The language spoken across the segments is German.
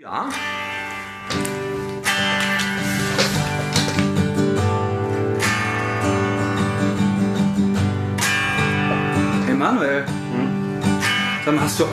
Ja. Emanuel, mal, hast du.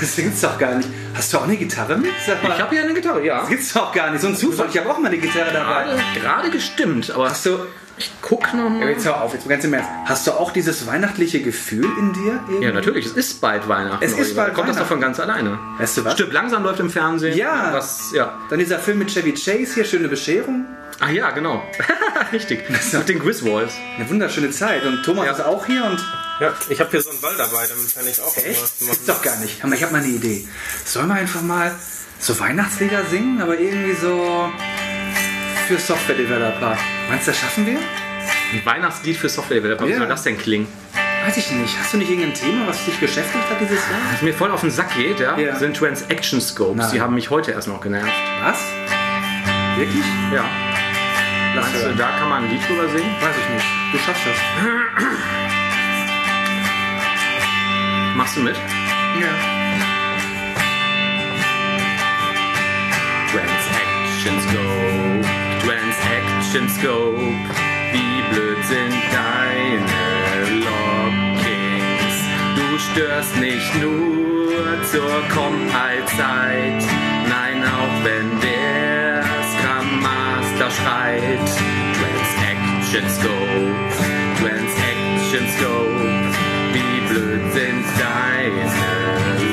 Das gibt's doch gar nicht. Hast du auch eine Gitarre mit? Ich habe hier eine Gitarre, ja. das gibt's doch gar nicht. So ein Zufall. Ich habe auch mal eine Gitarre dabei. Gerade, gerade gestimmt, aber Hast du. ich guck noch Ja, jetzt hör auf, jetzt ganz im Ernst. Hast du auch dieses weihnachtliche Gefühl in dir? irgendwie? Ja, natürlich, es ist bald Weihnachten. Es ist bald Kommt das doch von Weihnachten. ganz alleine. Weißt du was? Stirb langsam läuft im Fernsehen. Ja. Was, ja. Dann dieser Film mit Chevy Chase hier, Schöne Bescherung. Ach ja, genau. Richtig. Mit den Griswolds. Eine wunderschöne Zeit. Und Thomas Ja. ist auch hier und. Ja, ich habe hier so einen Ball dabei, damit kann ich auch Echt? was Das machen. gibt's doch gar nicht. Aber ich habe mal eine Idee. Sollen wir einfach mal so Weihnachtslieder singen, aber irgendwie so für Software-Developer? Meinst du, das schaffen wir? Ein Weihnachtslied für Software-Developer. Wie Ja. soll das denn klingen? Weiß ich nicht. Hast du nicht irgendein Thema, was dich beschäftigt hat dieses Jahr? Was mir voll auf den Sack geht, ja, Ja. sind Transaction Scopes. Nein. Die haben mich heute erst noch genervt. Was? Wirklich? Ja. Lass Meinst du, hören. da kann man ein Lied drüber singen? Weiß ich nicht. Du schaffst das. Machst du mit? Ja. Transaction Scope, Transaction Scope. Wie blöd sind deine Lockings? Du störst nicht nur zur Compile-Zeit. Nein, auch wenn der Scrum Master schreit. Transaction Scope, Transaction Scope. Blöd sind deine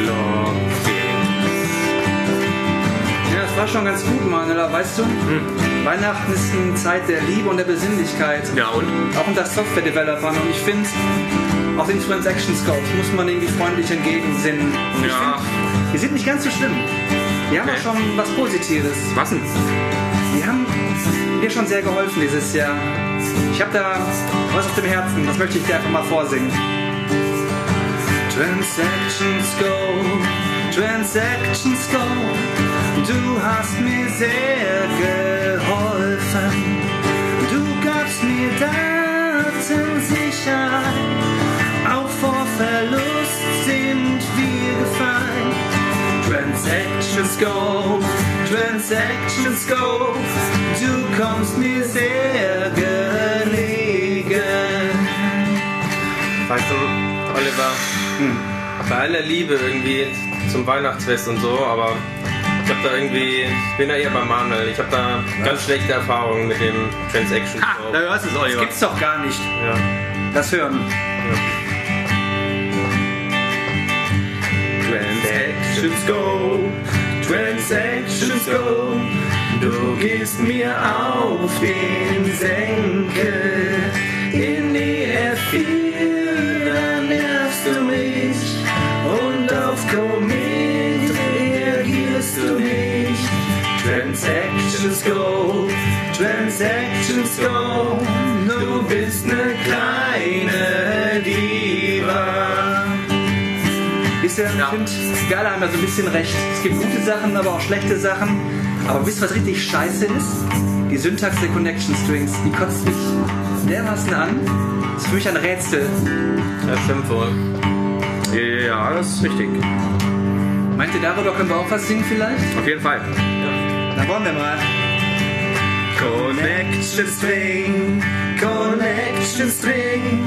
Lockings? Ja, das war schon ganz gut, Manuela. Weißt du, Weihnachten ist eine Zeit der Liebe und der Besinnlichkeit. Ja, und? Auch unter Software-Developern. Und ich finde, auch den Transaction Scopes muss man irgendwie freundlich entgegensinnen. Und Ja. finde, die sind nicht ganz so schlimm. Die haben Nee. auch schon was Positives. Was denn? Die haben mir schon sehr geholfen dieses Jahr. Ich habe da was auf dem Herzen. Das möchte ich dir einfach mal vorsingen. Transactions go, Transactions go. Du hast mir sehr geholfen. Du gabst mir Datensicherheit. Auch vor Verlust sind wir gefallen. Transactions go, Transactions go. Du kommst mir sehr gelegen. Weißt du, Oliver, hm, bei aller Liebe irgendwie zum Weihnachtsfest und so, aber ich hab da irgendwie, ich bin da eher bei Manuel. Ich habe da Was? ganz schlechte Erfahrungen mit dem Transaction. Ha, ah, da hörst du es, Oliver. Das gibt's doch gar nicht. Ja. Das hören. Ja. Transactions go, Transactions go. Du gehst mir auf den Senkel in die F. go, Transactions go. Du bist ne kleine Diva. Wisst ihr, ich Ja. finde, wir alle haben ja so ein bisschen recht. Es gibt gute Sachen, aber auch schlechte Sachen. Aber wisst ihr, was richtig scheiße ist? Die Syntax der Connection Strings. Die kotzt mich dermaßen an. Das ist für mich ein Rätsel. Das stimmt wohl. Ja, das ist richtig. Meint ihr, darüber können wir auch was singen vielleicht? Auf jeden Fall. Dann wollen wir mal. Connection String, Connection String,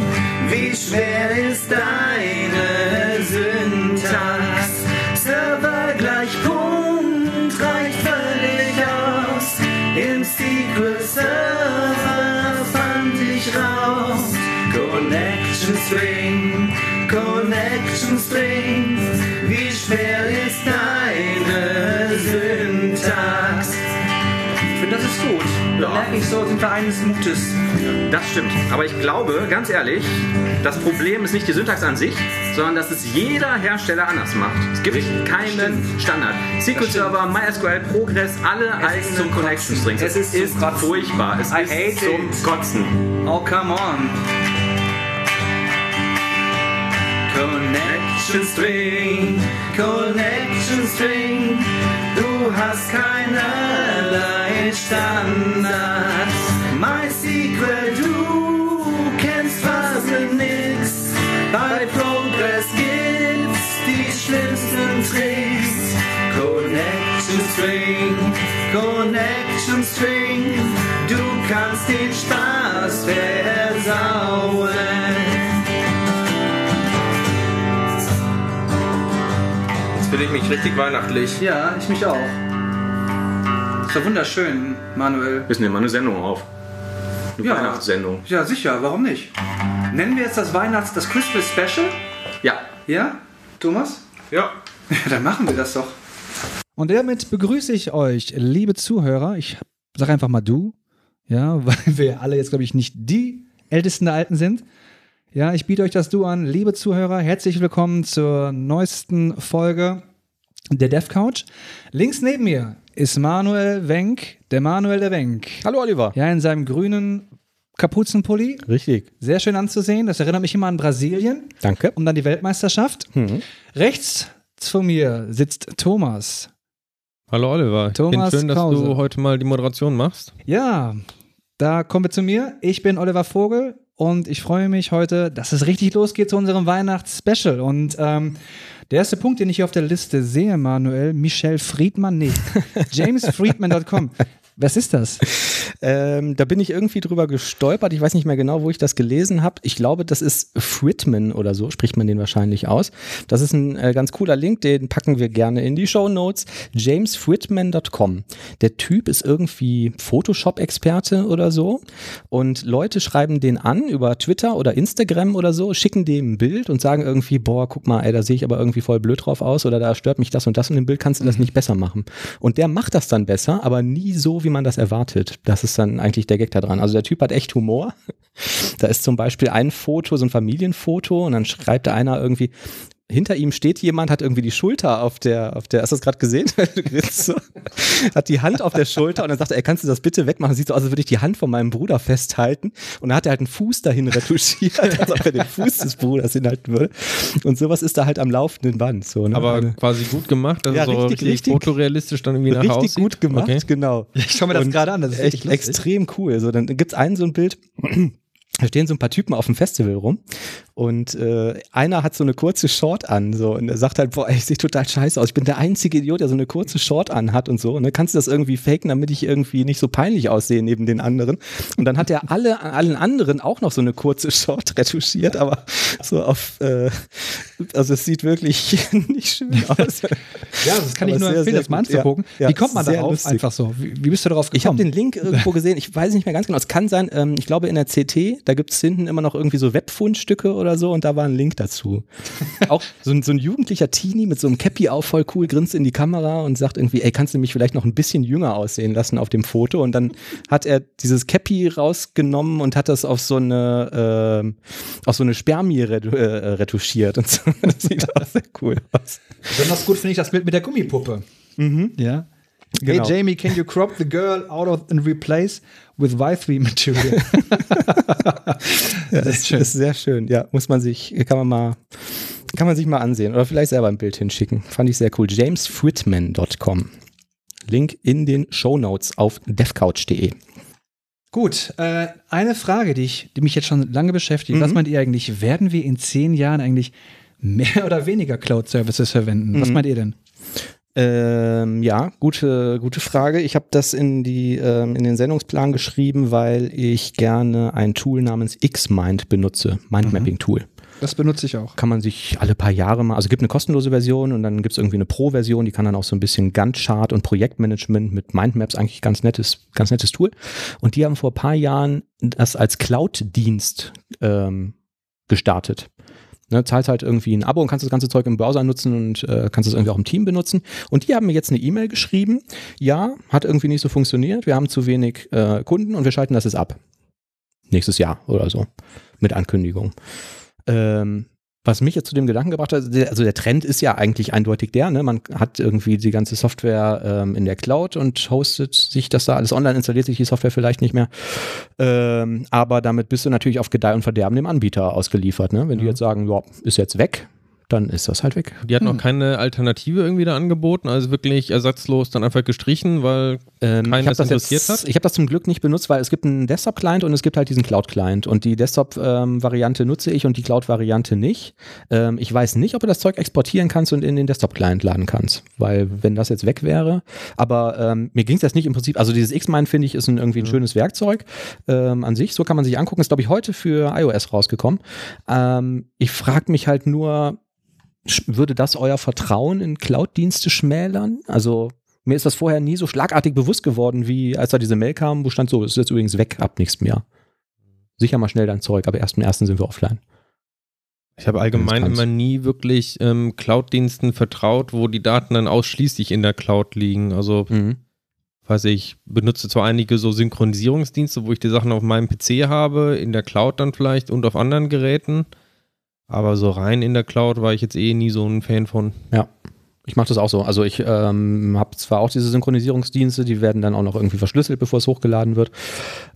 wie schwer ist deine Syntax? Server gleich Punkt reicht völlig aus. Im SQL Server fand ich raus. Connection String, Connection String, wie schwer ist merke ich so, sind wir eines Mutes. Das stimmt. Aber ich glaube, ganz ehrlich, das Problem ist nicht die Syntax an sich, sondern dass es jeder Hersteller anders macht. Es gibt keinen stimmt. Standard. SQL Server, MySQL, Progress, alle ist eigenen zum Connection. Strings. Es ist Kotzen. furchtbar. Es I ist zum it. Kotzen. Oh, come on. Connection String, Connection String. Du hast Standard. MySQL, du kennst fast nix. Bei Progress gibt's die schlimmsten Tricks. Connection String, Connection String. Du kannst den Spaß versauen. Jetzt fühle ich mich richtig weihnachtlich. Ja, ich mich auch. Ist doch wunderschön, Manuel. Wir nehmen mal eine Sendung auf. Eine Ja. Weihnachtssendung. Ja, sicher, warum nicht? Nennen wir jetzt das Weihnachts-, das Christmas Special? Ja. Ja? Thomas? Ja. Ja, dann machen wir das doch. Und damit begrüße ich euch, liebe Zuhörer. Ich sage einfach mal du, ja, weil wir alle jetzt, glaube ich, nicht die Ältesten der Alten sind. Ja, ich biete euch das Du an, liebe Zuhörer. Herzlich willkommen zur neuesten Folge der Dev Couch. Links neben mir ist Manuel Wenk, der Manuel der Wenk. Hallo Oliver. Ja, in seinem grünen Kapuzenpulli. Richtig. Sehr schön anzusehen. Das erinnert mich immer an Brasilien Danke. und an die Weltmeisterschaft. Mhm. Rechts von mir sitzt Thomas. Hallo Oliver. Thomas schön, dass Krause. du heute mal die Moderation machst. Ja, da kommen wir zu mir. Ich bin Oliver Vogel und ich freue mich heute, dass es richtig losgeht zu unserem Weihnachtsspecial. Und ähm, der erste Punkt, den ich hier auf der Liste sehe, Manuel, Michelle Friedmann, nee, jamesfriedman.com. Was ist das? Ähm, da bin ich irgendwie drüber gestolpert. Ich weiß nicht mehr genau, wo ich das gelesen habe. Ich glaube, das ist Fritman oder so, spricht man den wahrscheinlich aus. Das ist ein äh, ganz cooler Link, den packen wir gerne in die Show Notes. jamesfritman.com. Der Typ ist irgendwie Photoshop-Experte oder so. Und Leute schreiben den an über Twitter oder Instagram oder so, schicken dem ein Bild und sagen irgendwie, boah, guck mal, ey, da sehe ich aber irgendwie voll blöd drauf aus oder da stört mich das und das und im Bild kannst du das nicht besser machen. Und der macht das dann besser, aber nie so, wie man das erwartet. Das ist dann eigentlich der Gag da dran. Also der Typ hat echt Humor. Da ist zum Beispiel ein Foto, so ein Familienfoto und dann schreibt da einer irgendwie, hinter ihm steht jemand, hat irgendwie die Schulter auf der, auf der, hast du das gerade gesehen? Hat die Hand auf der Schulter und dann sagt er, ey, kannst du das bitte wegmachen? Sieht so aus, als würde ich die Hand von meinem Bruder festhalten. Und dann hat er halt einen Fuß dahin retuschiert, als ob er den Fuß des Bruders hinhalten würde. Und sowas ist da halt am laufenden Band. So, ne? Aber Eine- quasi gut gemacht, dass Ja, so richtig, richtig, richtig. fotorealistisch dann irgendwie nach richtig aussieht. gut gemacht, Okay. genau. Ich schaue mir das gerade an, das ist echt lustig. extrem cool. So, dann gibt's einen so ein Bild. Da stehen so ein paar Typen auf dem Festival rum und äh, einer hat so eine kurze Short an so und er sagt halt, boah, ich sehe total scheiße aus. Ich bin der einzige Idiot, der so eine kurze Short an hat und so. Und dann kannst du das irgendwie faken, damit ich irgendwie nicht so peinlich aussehe neben den anderen. Und dann hat er alle allen anderen auch noch so eine kurze Short retuschiert, aber so auf, äh, also es sieht wirklich nicht schön aus. Ja, das kann ich Aber nur sehr, empfehlen, das mal anzugucken. ja, Wie kommt man darauf lustig. einfach so? Wie, wie bist du darauf Ich habe gekommen? den Link irgendwo gesehen, ich weiß nicht mehr ganz genau. Es kann sein, ähm, ich glaube in der CT, da gibt's hinten immer noch irgendwie so Webfundstücke oder so und da war ein Link dazu. Auch so ein, so ein jugendlicher Teenie mit so einem Cappy auf, voll cool, grinst in die Kamera und sagt irgendwie, ey, kannst du mich vielleicht noch ein bisschen jünger aussehen lassen auf dem Foto? Und dann hat er dieses Cappy rausgenommen und hat das auf so eine, ähm, auf so eine Spermie retu äh, retuschiert und so. Das sieht auch sehr cool aus. Besonders gut finde ich das Bild mit der Gummipuppe. Ja. Genau. Hey Jamie, can you crop the girl out of and replace with Y3 material? Ja, das ist, schön. ist sehr schön. Ja, muss man sich, kann man mal, kann man sich mal ansehen oder vielleicht selber ein Bild hinschicken. Fand ich sehr cool. jamesfritman.com. Link in den Show Notes auf devcouch.de. Gut, äh, eine Frage, die, ich, die mich jetzt schon lange beschäftigt. Mhm. Was meint ihr eigentlich? Werden wir in zehn Jahren eigentlich mehr oder weniger Cloud-Services verwenden? Was Mhm. meint ihr denn? Ähm, ja, gute, gute Frage. Ich habe das in, die, ähm, in den Sendungsplan geschrieben, weil ich gerne ein Tool namens Xmind benutze. Mindmapping-Tool. Das benutze ich auch. kann man sich alle paar Jahre mal, also es gibt eine kostenlose Version und dann gibt es irgendwie eine Pro-Version, die kann dann auch so ein bisschen Gantt-Chart und Projektmanagement mit Mindmaps eigentlich ganz nettes, ganz nettes Tool. Und die haben vor ein paar Jahren das als Cloud-Dienst ähm, gestartet. Ne, zahlst halt irgendwie ein Abo und kannst das ganze Zeug im Browser nutzen und äh, kannst es irgendwie auch im Team benutzen. Und die haben mir jetzt eine E-Mail geschrieben, ja, hat irgendwie nicht so funktioniert, wir haben zu wenig äh, Kunden und wir schalten das jetzt ab. Nächstes Jahr oder so. Mit Ankündigung. Ähm, was mich jetzt zu dem Gedanken gebracht hat, also der Trend ist ja eigentlich eindeutig der, ne? man hat irgendwie die ganze Software ähm, in der Cloud und hostet sich das da alles online, installiert sich die Software vielleicht nicht mehr, ähm, aber damit bist du natürlich auf Gedeih und Verderben dem Anbieter ausgeliefert. Ne? Wenn die jetzt sagen, ja, ist jetzt weg, dann ist das halt weg. Die hat noch keine Alternative irgendwie da angeboten, also wirklich ersatzlos dann einfach gestrichen, weil Ähm, habe das interessiert jetzt- hat. ich hab das zum Glück nicht benutzt, weil es gibt einen Desktop-Client und es gibt halt diesen Cloud-Client. Und die Desktop-Variante nutze ich und die Cloud-Variante nicht. Ähm, ich weiß nicht, ob du das Zeug exportieren kannst und in den Desktop-Client laden kannst. Weil wenn das jetzt weg wäre, aber ähm, mir ging es jetzt nicht im Prinzip, also dieses X-Mine finde ich ist ein, irgendwie ein schönes Werkzeug ähm, an sich. So kann man sich angucken. Ist, glaube ich, heute für iOS rausgekommen. Ähm, ich frage mich halt nur, würde das euer Vertrauen in Cloud-Dienste schmälern? Also mir ist das vorher nie so schlagartig bewusst geworden, wie als da diese Mail kam, wo stand so, es ist jetzt übrigens weg, ab nächstem Jahr. Sicher mal schnell dein Zeug, aber erst im ersten sind wir offline. Ich habe allgemein immer nie wirklich ähm, Cloud-Diensten vertraut, wo die Daten dann ausschließlich in der Cloud liegen. Also, weiß ich, benutze zwar einige so Synchronisierungsdienste, wo ich die Sachen auf meinem PC habe, in der Cloud dann vielleicht und auf anderen Geräten. Aber so rein in der Cloud war ich jetzt eh nie so ein Fan von. Ich mache das auch so. Also ich ähm, habe zwar auch diese Synchronisierungsdienste, die werden dann auch noch irgendwie verschlüsselt, bevor es hochgeladen wird.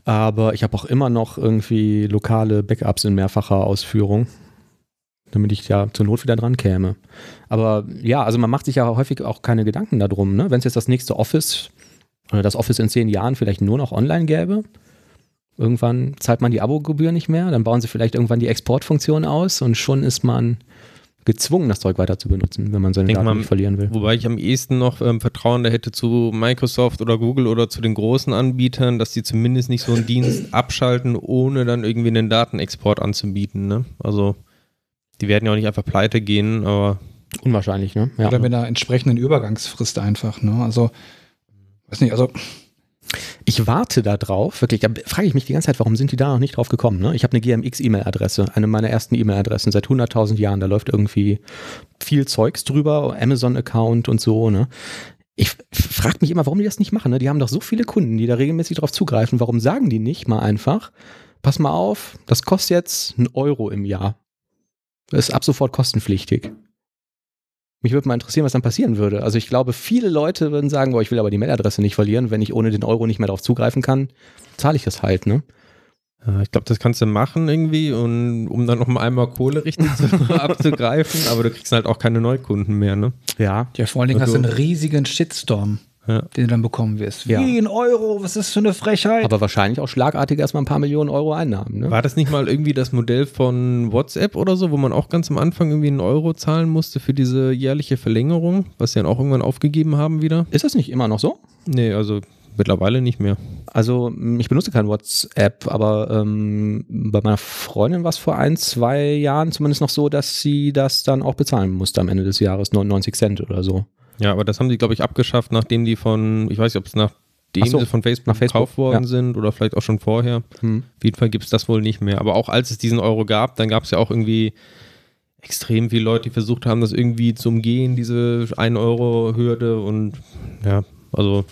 Aber ich habe auch immer noch irgendwie lokale Backups in mehrfacher Ausführung, damit ich ja zur Not wieder dran käme. Aber ja, also man macht sich ja häufig auch keine Gedanken darum. Ne? Wenn es jetzt das nächste Office oder das Office in zehn Jahren vielleicht nur noch online gäbe, irgendwann zahlt man die Abogebühr nicht mehr, dann bauen sie vielleicht irgendwann die Exportfunktion aus und schon ist man gezwungen, das Zeug weiter zu benutzen, wenn man seine Denk Daten mal, nicht verlieren will. Wobei ich am ehesten noch ähm, Vertrauen da hätte zu Microsoft oder Google oder zu den großen Anbietern, dass die zumindest nicht so einen Dienst abschalten, ohne dann irgendwie einen Datenexport anzubieten. Ne? Also die werden ja auch nicht einfach pleite gehen, aber Unwahrscheinlich, ne? Ja. Oder mit einer entsprechenden Übergangsfrist einfach. Ne? Also, weiß nicht, also Ich warte da drauf, wirklich, da frage ich mich die ganze Zeit, warum sind die da noch nicht drauf gekommen? Ne? Ich habe eine GMX-E-Mail-Adresse, eine meiner ersten E-Mail-Adressen seit 100.000 Jahren. Da läuft irgendwie viel Zeugs drüber, Amazon-Account und so. Ne? Ich frage mich immer, warum die das nicht machen. Ne? Die haben doch so viele Kunden, die da regelmäßig drauf zugreifen. Warum sagen die nicht mal einfach, pass mal auf, das kostet jetzt einen Euro im Jahr. Das ist ab sofort kostenpflichtig. Mich würde mal interessieren, was dann passieren würde. Also ich glaube, viele Leute würden sagen, boah, ich will aber die Mailadresse nicht verlieren. Wenn ich ohne den Euro nicht mehr darauf zugreifen kann, zahle ich das halt, ne? Ja, ich glaube, das kannst du machen irgendwie, und, um dann noch mal einmal Kohle richtig zu, abzugreifen, aber du kriegst halt auch keine Neukunden mehr, ne? Ja. ja, vor allen Dingen hast du Also- einen riesigen Shitstorm, Ja. den du dann bekommen wirst. Ja. Wie ein Euro, was ist das für eine Frechheit? Aber wahrscheinlich auch schlagartig erstmal ein paar Millionen Euro Einnahmen, ne? War das nicht mal irgendwie das Modell von WhatsApp oder so, wo man auch ganz am Anfang irgendwie einen Euro zahlen musste für diese jährliche Verlängerung, was sie dann auch irgendwann aufgegeben haben wieder? Ist das nicht immer noch so? Nee, also mittlerweile nicht mehr. Also m, ich benutze kein WhatsApp, aber ähm, bei meiner Freundin war es vor ein, zwei Jahren zumindest noch so, dass sie das dann auch bezahlen musste am Ende des Jahres, 99 Cent oder so. Ja, aber das haben sie, glaube ich, abgeschafft, nachdem die von, ich weiß nicht, ob es nachdem Ach so, sie von Facebook, nach Facebook, gekauft worden ja. sind oder vielleicht auch schon vorher. Hm. Auf jeden Fall gibt es das wohl nicht mehr. Aber auch als es diesen Euro gab, dann gab es ja auch irgendwie extrem viele Leute, die versucht haben, das irgendwie zu umgehen, diese 1-Euro-Hürde und ja, also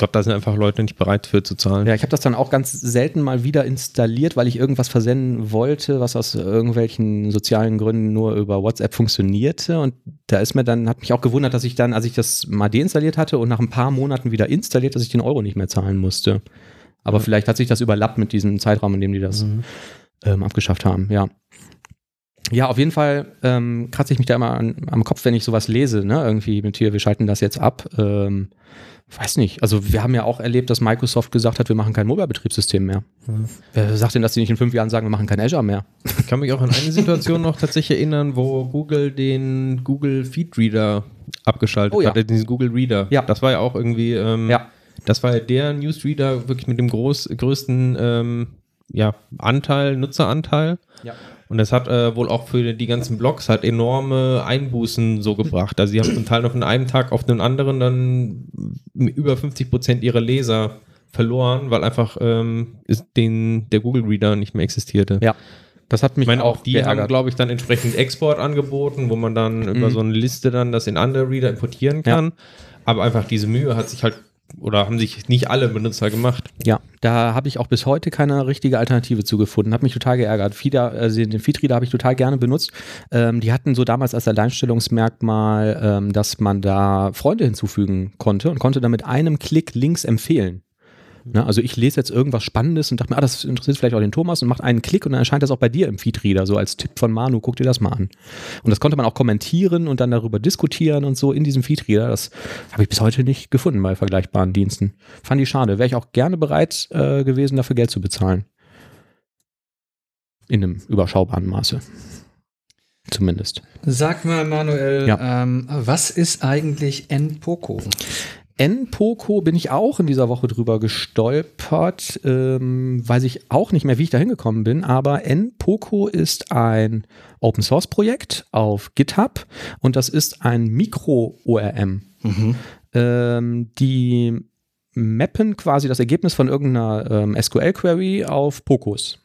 glaube, da sind einfach Leute nicht bereit für zu zahlen. Ja, ich habe das dann auch ganz selten mal wieder installiert, weil ich irgendwas versenden wollte, was aus irgendwelchen sozialen Gründen nur über WhatsApp funktionierte. Und da ist mir dann, hat mich auch gewundert, dass ich dann, als ich das mal deinstalliert hatte und nach ein paar Monaten wieder installiert, dass ich den Euro nicht mehr zahlen musste. Aber vielleicht hat sich das überlappt mit diesem Zeitraum, in dem die das ähm, abgeschafft haben, ja. Ja, auf jeden Fall ähm, kratze ich mich da immer an, am Kopf, wenn ich sowas lese, ne? Irgendwie mit hier, wir schalten das jetzt ab. Ähm, weiß nicht. Also wir haben ja auch erlebt, dass Microsoft gesagt hat, wir machen kein Mobile-Betriebssystem mehr. Wer sagt denn, dass die nicht in fünf Jahren sagen, wir machen kein Azure mehr? Ich kann mich auch an eine Situation noch tatsächlich erinnern, wo Google den Google Feed Reader abgeschaltet Oh ja. hatte, diesen Google Reader. Ja. Das war ja auch irgendwie, ähm, Ja. das war ja der Newsreader wirklich mit dem groß, größten ähm, ja, Anteil, Nutzeranteil. Ja. Und das hat äh, wohl auch für die ganzen Blogs halt enorme Einbußen so gebracht. Also sie haben zum Teil noch von einem Tag auf den anderen dann über 50 Prozent ihrer Leser verloren, weil einfach ähm, den, der Google Reader nicht mehr existierte. Ja. Das hat mich Ich meine, auch die haben, geärgert. glaube ich, dann entsprechend Export angeboten, wo man dann über so eine Liste dann das in andere Reader importieren kann. Aber einfach diese Mühe hat sich halt, oder haben sich nicht alle Benutzer gemacht. Ja, da habe ich auch bis heute keine richtige Alternative zugefunden. Hat mich total geärgert. Feeder, also den Feedreader habe ich total gerne benutzt. Ähm, die hatten so damals als Alleinstellungsmerkmal, ähm, dass man da Freunde hinzufügen konnte und konnte dann mit einem Klick Links empfehlen. Ne? Also ich lese jetzt irgendwas Spannendes und dachte mir, ah, das interessiert vielleicht auch den Thomas und macht einen Klick und dann erscheint das auch bei dir im Feedreader, so als Tipp von Manu, guck dir das mal an. Und das konnte man auch kommentieren und dann darüber diskutieren und so in diesem Feedreader. Das habe ich bis heute nicht gefunden bei vergleichbaren Diensten. Fand ich schade. Wäre ich auch gerne bereit äh, gewesen, dafür Geld zu bezahlen. In einem überschaubaren Maße. Zumindest. Sag mal, Manuel, Ja. ähm, was ist eigentlich NPOCO? NPOCO bin ich auch in dieser Woche drüber gestolpert. Ähm, weiß ich auch nicht mehr, wie ich da hingekommen bin, aber NPOCO ist ein Open Source Projekt auf GitHub und das ist ein Mikro-ORM. Ähm, die mappen quasi das Ergebnis von irgendeiner ähm, SQL-Query auf POCOs.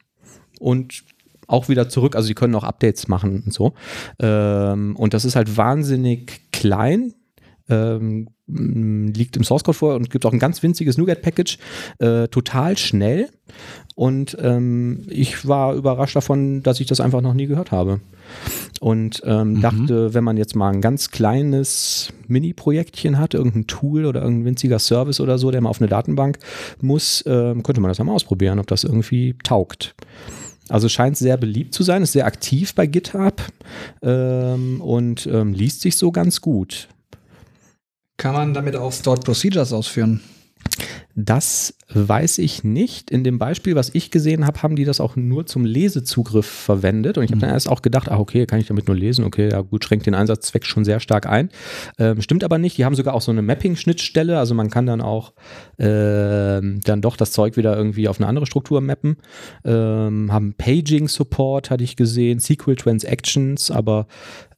Und auch wieder zurück, also die können auch Updates machen und so. Ähm, und das ist halt wahnsinnig klein, ähm, liegt im Source Code vor und gibt auch ein ganz winziges NuGet-Package, äh, total schnell. Und ähm, ich war überrascht davon, dass ich das einfach noch nie gehört habe. Und ähm, dachte, wenn man jetzt mal ein ganz kleines Mini-Projektchen hat, irgendein Tool oder irgendein winziger Service oder so, der mal auf eine Datenbank muss, ähm, könnte man das ja mal ausprobieren, ob das irgendwie taugt. Also scheint sehr beliebt zu sein, ist sehr aktiv bei GitHub ähm, und ähm, liest sich so ganz gut. Kann man damit auch Stored Procedures ausführen? Das weiß ich nicht. In dem Beispiel, was ich gesehen habe, haben die das auch nur zum Lesezugriff verwendet. Und ich habe dann erst auch gedacht, ah, okay, kann ich damit nur lesen? Okay, ja gut, schränkt den Einsatzzweck schon sehr stark ein. Ähm, stimmt aber nicht. Die haben sogar auch so eine Mapping-Schnittstelle. Also man kann dann auch ähm, dann doch das Zeug wieder irgendwie auf eine andere Struktur mappen. Ähm, haben Paging-Support, hatte ich gesehen, SQL Transactions, aber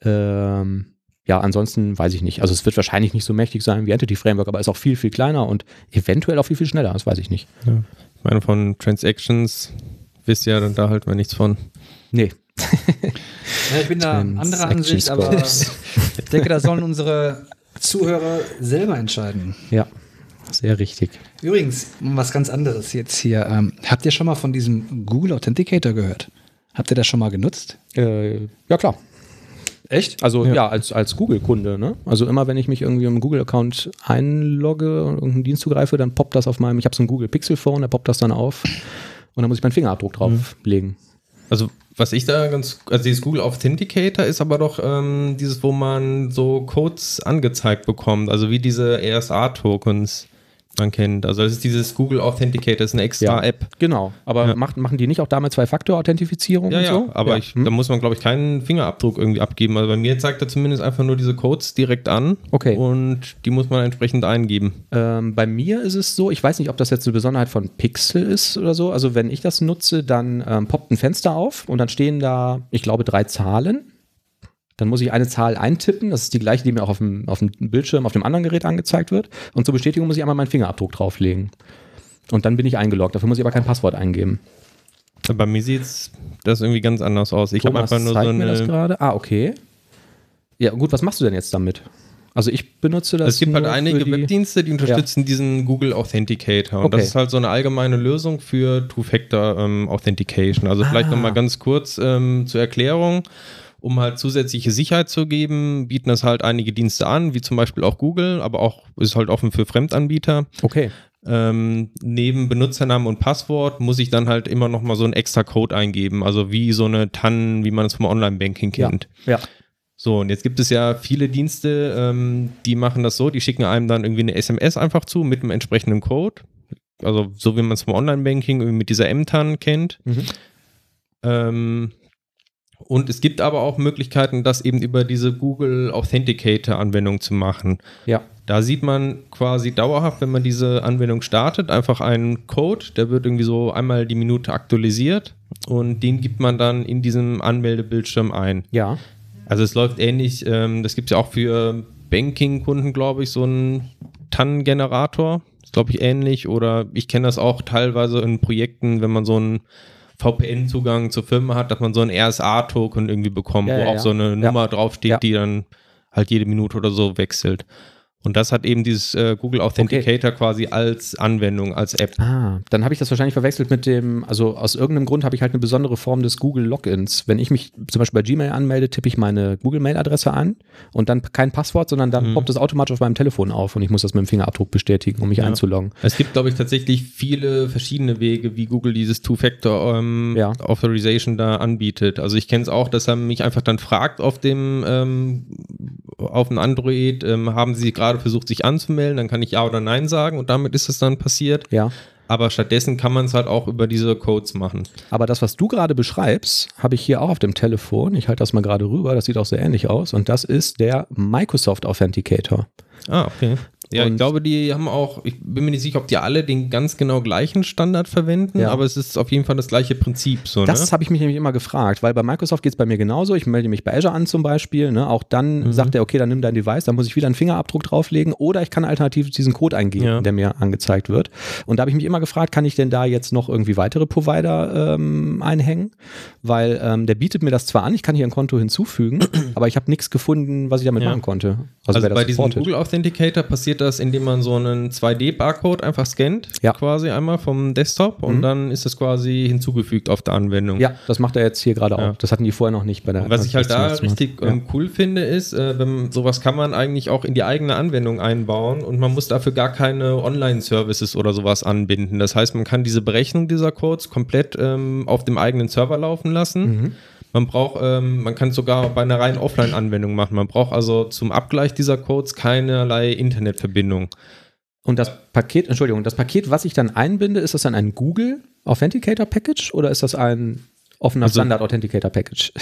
ähm, ja, ansonsten weiß ich nicht. Also es wird wahrscheinlich nicht so mächtig sein wie Entity Framework, aber ist auch viel, viel kleiner und eventuell auch viel, viel schneller. Das weiß ich nicht. Ich meine, von Transactions wisst ihr ja dann da halt mal nichts von. Nee. Ja, ich bin da anderer Ansicht, aber ich denke, da sollen unsere Zuhörer selber entscheiden. Ja, sehr richtig. Übrigens, was ganz anderes jetzt hier. Ähm, habt ihr schon mal von diesem Google Authenticator gehört? Habt ihr das schon mal genutzt? Äh, ja, klar. Echt? Also ja, als, als Google-Kunde. Ne? Also immer, wenn ich mich irgendwie im Google-Account einlogge und irgendeinen Dienst zugreife, dann poppt das auf meinem, ich habe so ein Google Pixel Phone, da poppt das dann auf und dann muss ich meinen Fingerabdruck drauflegen. Also, was ich da ganz, also dieses Google Authenticator ist aber doch ähm, dieses, wo man so Codes angezeigt bekommt, also wie diese RSA-Tokens man kennt. Also, das ist dieses Google Authenticator, das ist eine extra App. Genau. Aber Ja. macht, machen die nicht auch damit Zwei-Faktor-Authentifizierung Ja, und ja, so? aber ja. Ich, Hm? da muss man, glaube ich, keinen Fingerabdruck irgendwie abgeben. Also bei mir zeigt er zumindest einfach nur diese Codes direkt an. Okay. Und die muss man entsprechend eingeben. Ähm, bei mir ist es so, ich weiß nicht, ob das jetzt eine Besonderheit von Pixel ist oder so. Also wenn ich das nutze, dann ähm, poppt ein Fenster auf und dann stehen da, ich glaube, drei Zahlen. Dann muss ich eine Zahl eintippen. Das ist die gleiche, die mir auch auf dem, auf dem Bildschirm auf dem anderen Gerät angezeigt wird. Und zur Bestätigung muss ich einmal meinen Fingerabdruck drauflegen. Und dann bin ich eingeloggt. Dafür muss ich aber kein Passwort eingeben. Bei mir sieht das irgendwie ganz anders aus. Ich habe einfach nur so zeigt mir das eine. gerade. Ah, okay. Ja, gut, was machst du denn jetzt damit? Also ich benutze das. Es gibt halt einige die- Webdienste, die unterstützen diesen Google Authenticator. Und Okay. das ist halt so eine allgemeine Lösung für Two-Factor ähm, Authentication. Also vielleicht Ah. nochmal ganz kurz ähm, zur Erklärung. Um halt zusätzliche Sicherheit zu geben, bieten das halt einige Dienste an, wie zum Beispiel auch Google, aber auch ist halt offen für Fremdanbieter. Okay. Ähm, neben Benutzernamen und Passwort muss ich dann halt immer noch mal so einen extra Code eingeben, also wie so eine TAN, wie man es vom Online-Banking Ja. kennt. Ja. So, und jetzt gibt es ja viele Dienste, ähm, die machen das so, die schicken einem dann irgendwie eine SMS einfach zu mit einem entsprechenden Code. Also so wie man es vom Online-Banking mit dieser M-TAN kennt. Mhm. Ähm, und es gibt aber auch Möglichkeiten, das eben über diese Google Authenticator-Anwendung zu machen. Ja. Da sieht man quasi dauerhaft, wenn man diese Anwendung startet, einfach einen Code, der wird irgendwie so einmal die Minute aktualisiert und den gibt man dann in diesem Anmeldebildschirm ein. Ja. Also es läuft ähnlich, ähm, das gibt es ja auch für Banking-Kunden, glaube ich, so einen TAN-Generator. Ist, glaube ich, ähnlich. Oder ich kenne das auch teilweise in Projekten, wenn man so einen VPN-Zugang zur Firma hat, dass man so einen RSA-Token irgendwie bekommt, Ja, wo ja, auch so eine. Nummer draufsteht, die dann halt jede Minute oder so wechselt. Und das hat eben dieses äh, Google Authenticator quasi als Anwendung, als App. Ah, dann habe ich das wahrscheinlich verwechselt mit dem, also aus irgendeinem Grund habe ich halt eine besondere Form des Google Logins. Wenn ich mich zum Beispiel bei Gmail anmelde, tippe ich meine Google-Mail-Adresse an und dann kein Passwort, sondern dann poppt es automatisch auf meinem Telefon auf und ich muss das mit dem Fingerabdruck bestätigen, um mich einzuloggen. Es gibt, glaube ich, tatsächlich viele verschiedene Wege, wie Google dieses Two-Factor ähm, Ja. Authorization da anbietet. Also ich kenne es auch, dass er mich einfach dann fragt auf dem ähm, auf dem Android, ähm, haben Sie gerade versucht, sich anzumelden, dann kann ich Ja oder Nein sagen und damit ist es dann passiert. Ja. Aber stattdessen kann man es halt auch über diese Codes machen. Aber das, was du gerade beschreibst, habe ich hier auch auf dem Telefon. Ich halte das mal gerade rüber, das sieht auch sehr ähnlich aus. Und das ist der Microsoft Authenticator. Ah, okay. Ja, Und- ich glaube, die haben auch, ich bin mir nicht sicher, ob die alle den ganz genau gleichen Standard verwenden, Ja. aber es ist auf jeden Fall das gleiche Prinzip so, Das ne? habe ich mich nämlich immer gefragt, weil bei Microsoft geht es bei mir genauso. Ich melde mich bei Azure an zum Beispiel. Ne? Auch dann Mhm. sagt er, okay, dann nimm dein Device, dann muss ich wieder einen Fingerabdruck drauflegen oder ich kann alternativ diesen Code eingeben, Ja. der mir angezeigt wird. Und da habe ich mich immer gefragt, kann ich denn da jetzt noch irgendwie weitere Provider ähm, einhängen? Weil ähm, der bietet mir das zwar an, ich kann hier ein Konto hinzufügen, aber ich habe nichts gefunden, was ich damit Ja. machen konnte. Also, das bei diesem. Google Authenticator passiert das, indem man so einen 2D-Barcode einfach scannt, Ja. quasi einmal vom Desktop und Mhm. dann ist das quasi hinzugefügt auf der Anwendung. Ja, das macht er jetzt hier gerade Ja. auch. Das hatten die vorher noch nicht bei der Und was ich halt da richtig Mal. ähm, cool finde, ist, äh, wenn, sowas kann man eigentlich auch in die eigene Anwendung einbauen und man muss dafür gar keine Online-Services oder sowas anbinden. Das heißt, man kann diese Berechnung dieser Codes komplett ähm, auf dem eigenen Server laufen lassen. Mhm. Man braucht, ähm, man kann es sogar bei einer reinen Offline-Anwendung machen. Man braucht also zum Abgleich dieser Codes keinerlei Internetverbindung. Und das Paket, Entschuldigung, das Paket, was ich dann einbinde, ist das dann ein Google Authenticator Package oder ist das ein offener Also- Standard Authenticator Package?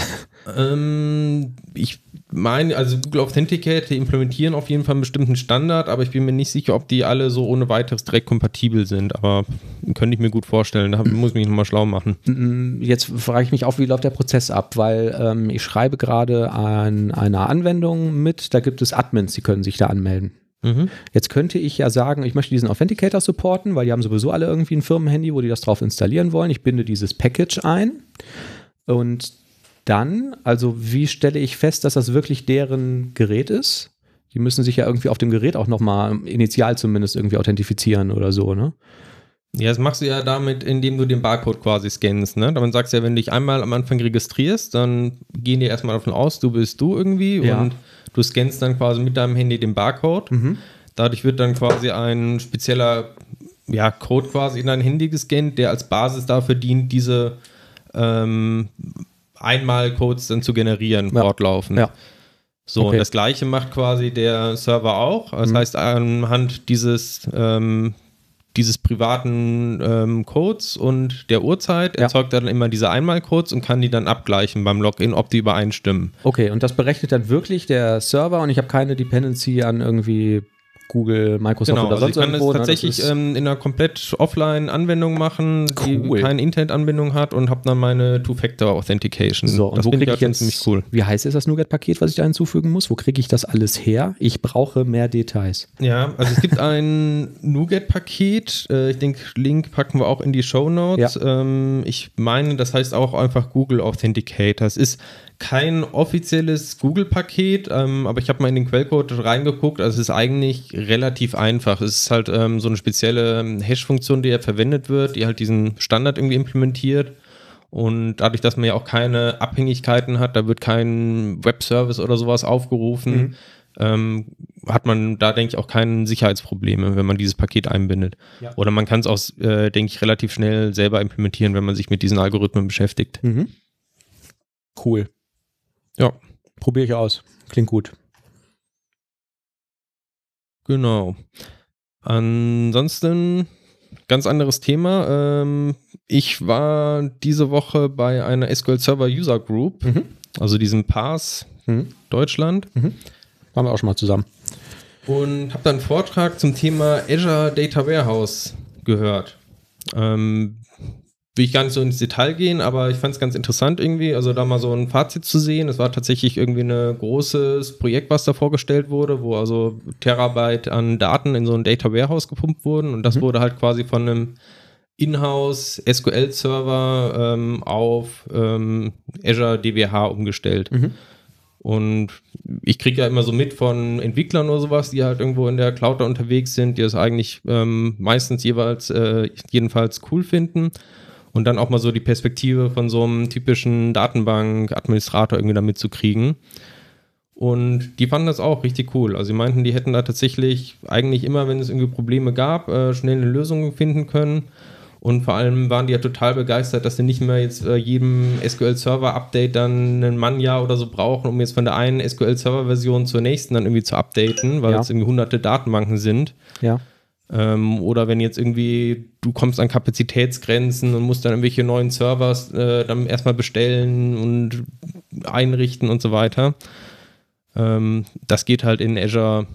Ähm, ich meine, also Google Authenticator, die implementieren auf jeden Fall einen bestimmten Standard, aber ich bin mir nicht sicher, ob die alle so ohne weiteres direkt kompatibel sind. Aber könnte ich mir gut vorstellen. Da muss ich mich nochmal schlau machen. Mm, Jetzt frage ich mich auch, wie läuft der Prozess ab, weil ähm, ich schreibe gerade an einer Anwendung mit, da gibt es Admins, die können sich da anmelden. Mhm. Jetzt könnte ich ja sagen, ich möchte diesen Authenticator supporten, weil die haben sowieso alle irgendwie ein Firmenhandy, wo die das drauf installieren wollen. Ich binde dieses Package ein und dann, also wie stelle ich fest, dass das wirklich deren Gerät ist? Die müssen sich ja irgendwie auf dem Gerät auch nochmal initial zumindest irgendwie authentifizieren oder so, ne? Ja, das machst du ja damit, indem du den Barcode quasi scannst. Ne? Damit sagst du ja, wenn du dich einmal am Anfang registrierst, dann gehen die erstmal davon aus, du bist du irgendwie Ja. und du scannst dann quasi mit deinem Handy den Barcode. Dadurch wird dann quasi ein spezieller ja, Code quasi in dein Handy gescannt, der als Basis dafür dient, diese ähm, Einmal-Codes dann zu generieren, Ja. fortlaufend. Ja. So, Okay. und das gleiche macht quasi der Server auch. Das heißt, anhand dieses, ähm, dieses privaten ähm, Codes und der Uhrzeit erzeugt er dann immer diese Einmalcodes und kann die dann abgleichen beim Login, ob die übereinstimmen. Okay, und das berechnet dann wirklich der Server und ich habe keine Dependency an irgendwie Google, Microsoft Genau, oder also ich sonst kann das irgendwo. ne? tatsächlich ist- ähm, in einer komplett offline Anwendung machen, Cool. die keine Internetanbindung hat und habe dann meine Two-Factor-Authentication. so, und das wo kriege ich ich ja jetzt, ziemlich cool. wie heißt ist das Nougat-Paket, was ich da hinzufügen muss? Wo kriege ich das alles her? Ich brauche mehr Details. Ja, also es gibt ein Nougat-Paket. Äh, ich denke, Link packen wir auch in die Show Notes. Ähm, ich meine, das heißt auch einfach Google Authenticator. Es ist kein offizielles Google-Paket, ähm, aber ich habe mal in den Quellcode reingeguckt. Also es ist eigentlich relativ einfach. Es ist halt ähm, so eine spezielle ähm, Hash-Funktion, die ja verwendet wird, die halt diesen Standard irgendwie implementiert. Und dadurch, dass man ja auch keine Abhängigkeiten hat, da wird kein Webservice oder sowas aufgerufen, ähm, hat man da, denke ich, auch keine Sicherheitsprobleme, wenn man dieses Paket einbindet. Oder man kann es auch, äh, denke ich, relativ schnell selber implementieren, wenn man sich mit diesen Algorithmen beschäftigt. Mhm. Cool. Ja, Probiere ich aus. Klingt gut. genau. Ansonsten, ganz anderes Thema. Ähm, ich war diese Woche bei einer SQL Server User Group, Mhm. also diesem Pass Mhm. Deutschland. Waren wir auch schon mal zusammen. und habe dann einen Vortrag zum Thema Azure Data Warehouse gehört. Ähm, will ich gar nicht so ins Detail gehen, aber ich fand es ganz interessant irgendwie, also da mal so ein Fazit zu sehen. Es war tatsächlich irgendwie ein großes Projekt, was da vorgestellt wurde, wo also Terabyte an Daten in so ein Data Warehouse gepumpt wurden und das wurde halt quasi von einem Inhouse SQL-Server ähm, auf ähm, Azure DWH umgestellt. Und ich kriege ja immer so mit von Entwicklern oder sowas, die halt irgendwo in der Cloud da unterwegs sind, die das eigentlich ähm, meistens jeweils, äh, jedenfalls cool finden. Und dann auch mal so die Perspektive von so einem typischen Datenbank-Administrator irgendwie da mitzukriegen. Und die fanden das auch richtig cool. Also sie meinten, die hätten da tatsächlich eigentlich immer, wenn es irgendwie Probleme gab, äh, schnell eine Lösung finden können. Und vor allem waren die ja total begeistert, dass sie nicht mehr jetzt äh, jedem SQL-Server-Update dann ein Mannjahr oder so brauchen, um jetzt von der einen SQL-Server-Version zur nächsten dann irgendwie zu updaten, weil Ja. es irgendwie hunderte Datenbanken sind. Ja. Ähm, oder wenn jetzt irgendwie du kommst an Kapazitätsgrenzen und musst dann irgendwelche neuen Servers äh, dann erstmal bestellen und einrichten und so weiter. Ähm, das geht halt in Azure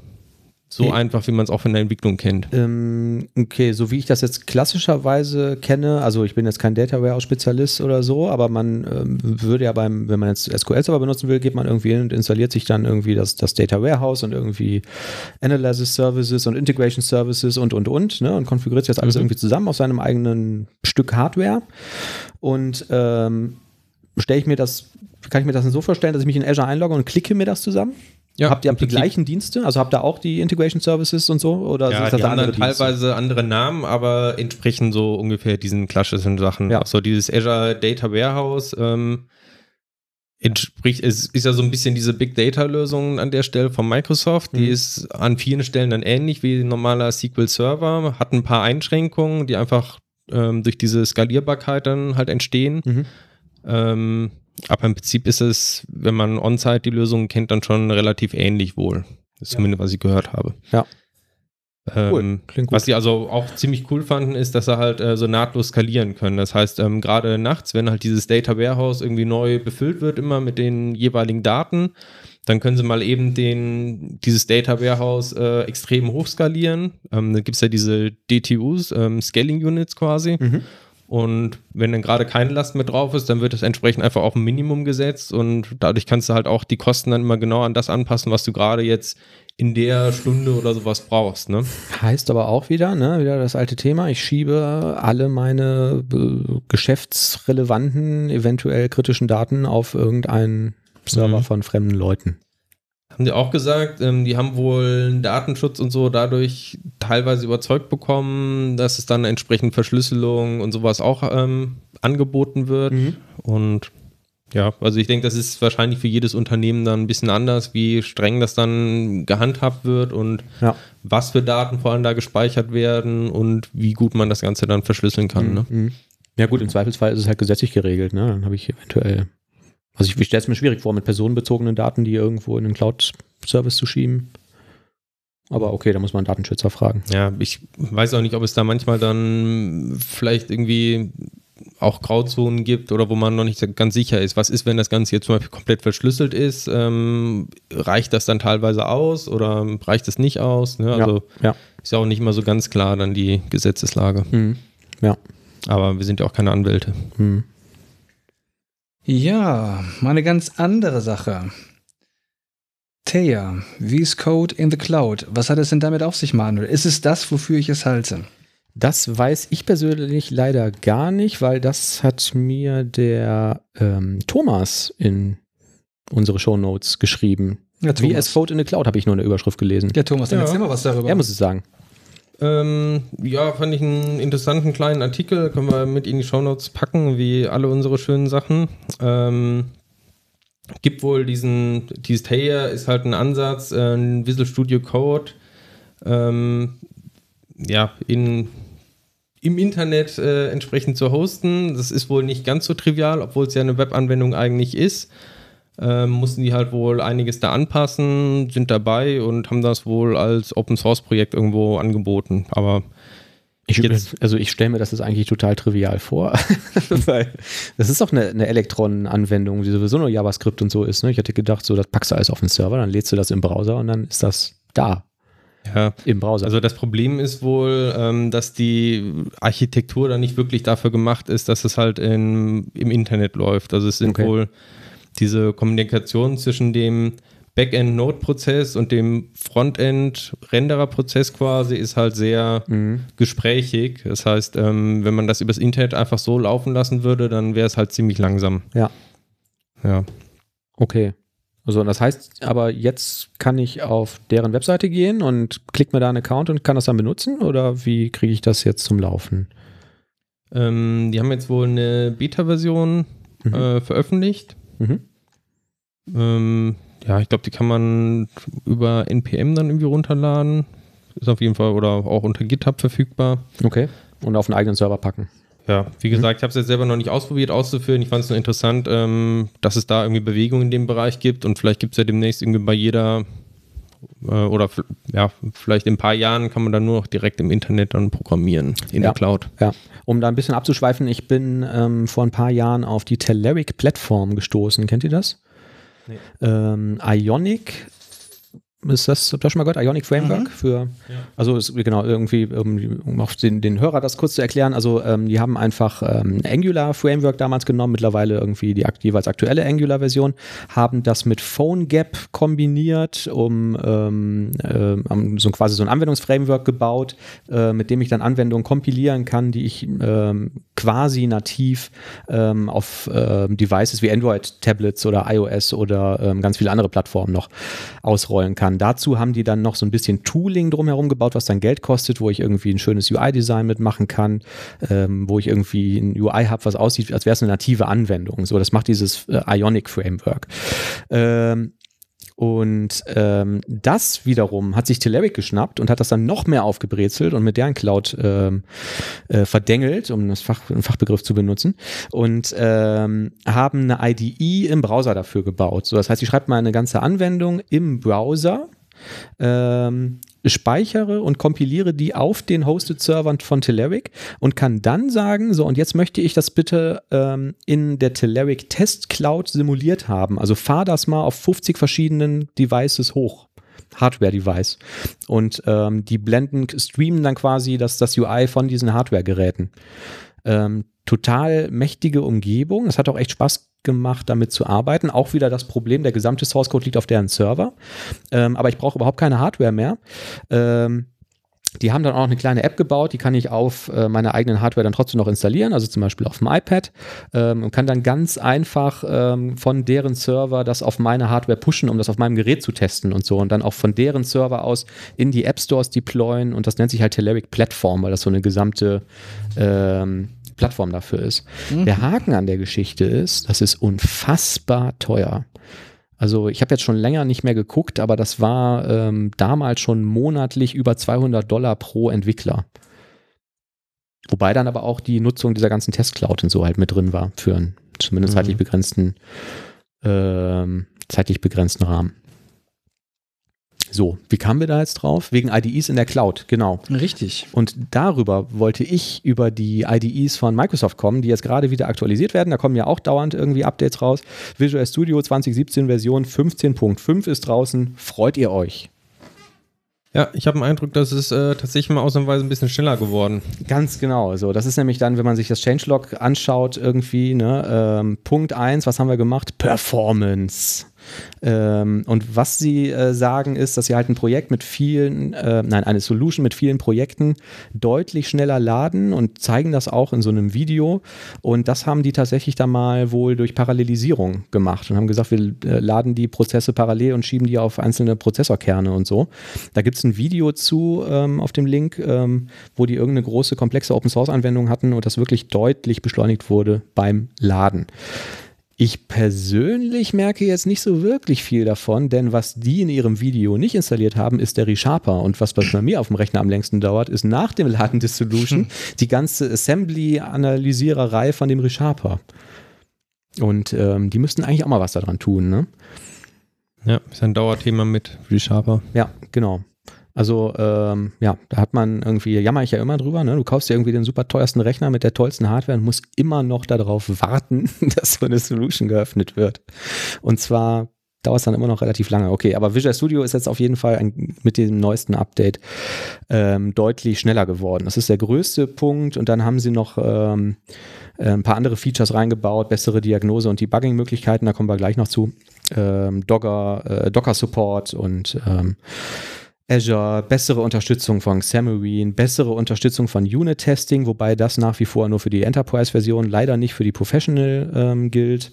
so Okay. einfach, wie man es auch von der Entwicklung kennt. Ähm, okay, so wie ich das jetzt klassischerweise kenne, also ich bin jetzt kein Data Warehouse-Spezialist oder so, aber man ähm, würde ja beim, wenn man jetzt SQL-Server benutzen will, geht man irgendwie hin und installiert sich dann irgendwie das, das Data Warehouse und irgendwie Analysis Services und Integration Services und und und, ne, und konfiguriert sich das alles irgendwie zusammen auf seinem eigenen Stück Hardware. Und ähm, stelle ich mir das, kann ich mir das so vorstellen, dass ich mich in Azure einlogge und klicke mir das zusammen? Habt ihr habt die gleichen Dienste? Also habt ihr auch die Integration Services und so? Oder Ja, sind das die haben andere dann Dienste? teilweise andere Namen, aber entsprechen so ungefähr diesen klassischen Sachen. Ja. So dieses Azure Data Warehouse ähm, entspricht, es ist ja so ein bisschen diese Big Data Lösung an der Stelle von Microsoft. Die Mhm. ist an vielen Stellen dann ähnlich wie ein normaler SQL Server, hat ein paar Einschränkungen, die einfach ähm, durch diese Skalierbarkeit dann halt entstehen. Mhm. Ähm, aber im Prinzip ist es, wenn man on-site die Lösung kennt, dann schon relativ ähnlich wohl. Das ist zumindest, was ich gehört habe. Ja. Ähm, Cool, klingt gut. Was sie also auch ziemlich cool fanden, ist, dass sie halt äh, so nahtlos skalieren können. Das heißt, ähm, gerade nachts, wenn halt dieses Data Warehouse irgendwie neu befüllt wird, immer mit den jeweiligen Daten, dann können sie mal eben den, dieses Data Warehouse äh, extrem hochskalieren. Ähm, da gibt es ja diese DTUs, ähm, Scaling Units quasi. Mhm. Und wenn dann gerade keine Last mehr drauf ist, dann wird das entsprechend einfach auf ein Minimum gesetzt und dadurch kannst du halt auch die Kosten dann immer genau an das anpassen, was du gerade jetzt in der Stunde oder sowas brauchst. Ne? Heißt aber auch wieder, ne, wieder das alte Thema, ich schiebe alle meine äh, geschäftsrelevanten, eventuell kritischen Daten auf irgendeinen Server Mhm. von fremden Leuten. Haben die auch gesagt, ähm, die haben wohl Datenschutz und so dadurch teilweise überzeugt bekommen, dass es dann entsprechend Verschlüsselung und sowas auch ähm, angeboten wird. Und ja, also ich denke, das ist wahrscheinlich für jedes Unternehmen dann ein bisschen anders, wie streng das dann gehandhabt wird und Ja. was für Daten vor allem da gespeichert werden und wie gut man das Ganze dann verschlüsseln kann. Ne? Mhm. Ja gut, im Zweifelsfall ist es halt gesetzlich geregelt, ne? Dann habe ich eventuell, also ich, ich stelle es mir schwierig vor, mit personenbezogenen Daten, die irgendwo in den Cloud-Service zu schieben. Aber okay, da muss man einen Datenschützer fragen. Ja, ich weiß auch nicht, ob es da manchmal dann vielleicht irgendwie auch Grauzonen gibt oder wo man noch nicht ganz sicher ist. Was ist, wenn das Ganze jetzt zum Beispiel komplett verschlüsselt ist? Ähm, reicht das dann teilweise aus oder reicht es nicht aus? Ne? Also ja. ist ja auch nicht immer so ganz klar dann die Gesetzeslage. Mhm. Ja. Aber wir sind ja auch keine Anwälte. Mhm. Ja, mal eine ganz andere Sache. Thea, VS Code in the Cloud. Was hat es denn damit auf sich, Manuel? Ist es das, wofür ich es halte? Das weiß ich persönlich leider gar nicht, weil das hat mir der ähm, Thomas in unsere Shownotes geschrieben. Ja, VS Code in the Cloud habe ich nur in der Überschrift gelesen. Ja, Thomas, dann Ja. erzähl mal was darüber. Er muss es sagen. Ähm, ja, fand ich einen interessanten kleinen Artikel. Können wir mit in die Shownotes packen, wie alle unsere schönen Sachen. Ähm, gibt wohl diesen, dieses Tayer ist halt ein Ansatz, äh, ein Visual Studio Code, ähm, ja, in, im Internet äh, entsprechend zu hosten. Das ist wohl nicht ganz so trivial, obwohl es ja eine Webanwendung eigentlich ist. Ähm, mussten die halt wohl einiges da anpassen, sind dabei und haben das wohl als Open Source Projekt irgendwo angeboten. Aber Ich, Jetzt- also ich stelle mir das jetzt eigentlich total trivial vor, weil das ist doch eine, eine Elektron-Anwendung, die sowieso nur JavaScript und so ist. Ne? Ich hätte gedacht, so das packst du alles auf den Server, dann lädst du das im Browser und dann ist das da ja, im Browser. also das Problem ist wohl, ähm, dass die Architektur da nicht wirklich dafür gemacht ist, dass es halt in, im Internet läuft. Also es sind Okay. wohl diese Kommunikation zwischen dem Backend-Node-Prozess und dem Frontend-Renderer-Prozess quasi ist halt sehr Mhm. gesprächig. Das heißt, ähm, wenn man das übers Internet einfach so laufen lassen würde, dann wäre es halt ziemlich langsam. Ja. Ja. Okay. Also das heißt, aber jetzt kann ich auf deren Webseite gehen und klick mir da einen Account und kann das dann benutzen oder wie kriege ich das jetzt zum Laufen? Ähm, die haben jetzt wohl eine Beta-Version Mhm. äh, veröffentlicht. Mhm. Ähm, ja, ich glaube, die kann man über NPM dann irgendwie runterladen. Ist auf jeden Fall oder auch unter GitHub verfügbar. Okay. Und auf einen eigenen Server packen. Ja, wie gesagt, ich habe es jetzt selber noch nicht ausprobiert auszuführen. Ich fand es nur interessant, ähm, dass es da irgendwie Bewegung in dem Bereich gibt und vielleicht gibt es ja demnächst irgendwie bei jeder äh, oder ja, vielleicht in ein paar Jahren kann man dann nur noch direkt im Internet dann programmieren in Ja. der Cloud. Ja, um da ein bisschen abzuschweifen, ich bin ähm, vor ein paar Jahren auf die Telerik-Plattform gestoßen. Kennt ihr das? Nee. Ähm, Ionic, ist das, habt ihr schon mal gehört? Ionic Framework für, also ist, genau, irgendwie, um, auf den, den Hörer das kurz zu erklären, also ähm, die haben einfach ähm, Angular Framework damals genommen, mittlerweile irgendwie die jeweils aktuelle Angular-Version, haben das mit PhoneGap kombiniert, um ähm, äh, haben so quasi so ein Anwendungsframework gebaut, äh, mit dem ich dann Anwendungen kompilieren kann, die ich ähm, quasi nativ ähm, auf ähm, Devices wie Android-Tablets oder iOS oder ganz viele andere Plattformen noch ausrollen kann. Dazu haben die dann noch so ein bisschen Tooling drumherum gebaut, was dann Geld kostet, wo ich irgendwie ein schönes UI-Design mitmachen kann, ähm, wo ich irgendwie ein UI habe, was aussieht, als wäre es eine native Anwendung. So, das macht dieses äh, Ionic-Framework. Ähm, und ähm, das wiederum hat sich Telerik geschnappt und hat das dann noch mehr aufgebrezelt und mit deren Cloud ähm, äh, verdengelt, um das Fach, einen Fachbegriff zu benutzen, und ähm, haben eine IDE im Browser dafür gebaut. So, das heißt, ich schreibe mal eine ganze Anwendung im Browser, ähm, speichere und kompiliere die auf den Hosted Servern von Telerik und kann dann sagen, so und jetzt möchte ich das bitte ähm, in der Telerik Test Cloud simuliert haben. Also fahr das mal auf 50 verschiedenen Devices hoch. Hardware-Device. Und ähm, die blenden, streamen dann quasi das, das UI von diesen Hardware-Geräten. Ähm, total mächtige Umgebung. Es hat auch echt Spaß gemacht, damit zu arbeiten. Auch wieder das Problem, der gesamte Source Code liegt auf deren Server. Ähm, aber ich brauche überhaupt keine Hardware mehr. Ähm, die haben dann auch noch eine kleine App gebaut, die kann ich auf äh, meiner eigenen Hardware dann trotzdem noch installieren, also zum Beispiel auf dem iPad ähm, und kann dann ganz einfach ähm, von deren Server das auf meine Hardware pushen, um das auf meinem Gerät zu testen und so und dann auch von deren Server aus in die App Stores deployen und das nennt sich halt Telerik Platform, weil das so eine gesamte ähm, Plattform dafür ist. Der Haken an der Geschichte ist, das ist unfassbar teuer. Also ich habe jetzt schon länger nicht mehr geguckt, aber das war ähm, damals schon monatlich über 200 Dollar pro Entwickler. Wobei dann aber auch die Nutzung dieser ganzen Testcloud und so halt mit drin war für einen zumindest Mhm. zeitlich begrenzten ähm, zeitlich begrenzten Rahmen. So, wie kamen wir da jetzt drauf? Wegen IDEs in der Cloud, genau. Richtig. Und darüber wollte ich über die IDEs von Microsoft kommen, die jetzt gerade wieder aktualisiert werden. Da kommen ja auch dauernd irgendwie Updates raus. Visual Studio 2017 Version 15.5 ist draußen. Freut ihr euch? Ja, ich habe den Eindruck, dass es äh, tatsächlich mal ausnahmsweise ein bisschen schneller geworden. Ganz genau. So, das ist nämlich dann, wenn man sich das Changelog anschaut, irgendwie, ne, ähm, Punkt 1, was haben wir gemacht? Performance. Ähm, und was sie äh, sagen ist, dass sie halt ein Projekt mit vielen, äh, nein, eine Solution mit vielen Projekten deutlich schneller laden und zeigen das auch in so einem Video. Und das haben die tatsächlich dann mal wohl durch Parallelisierung gemacht und haben gesagt, wir äh, laden die Prozesse parallel und schieben die auf einzelne Prozessorkerne und so. Da gibt es ein Video zu ähm, auf dem Link, ähm, wo die irgendeine große, komplexe Open-Source-Anwendung hatten und das wirklich deutlich beschleunigt wurde beim Laden. Ich persönlich merke jetzt nicht so wirklich viel davon, denn was die in ihrem Video nicht installiert haben, ist der ReSharper. Und was bei mir auf dem Rechner am längsten dauert, ist nach dem Laden des Solution die ganze Assembly-Analysiererei von dem ReSharper. Und ähm, die müssten eigentlich auch mal was daran tun, ne? Ja, ist ein Dauerthema mit ReSharper. Ja, genau. Also, ähm, ja, da hat man irgendwie, jammer ich ja immer drüber, ne? Du kaufst dir irgendwie den super teuersten Rechner mit der tollsten Hardware und musst immer noch darauf warten, dass so eine Solution geöffnet wird. Und zwar dauert es dann immer noch relativ lange. Okay, aber Visual Studio ist jetzt auf jeden Fall ein, mit dem neuesten Update ähm, deutlich schneller geworden. Das ist der größte Punkt und dann haben sie noch ähm, äh, ein paar andere Features reingebaut, bessere Diagnose und Debugging-Möglichkeiten, da kommen wir gleich noch zu. Ähm, Docker, äh, Docker-Support und ähm, Azure, bessere Unterstützung von Xamarin, bessere Unterstützung von Unit-Testing, wobei das nach wie vor nur für die Enterprise-Version, leider nicht für die Professional ähm, gilt.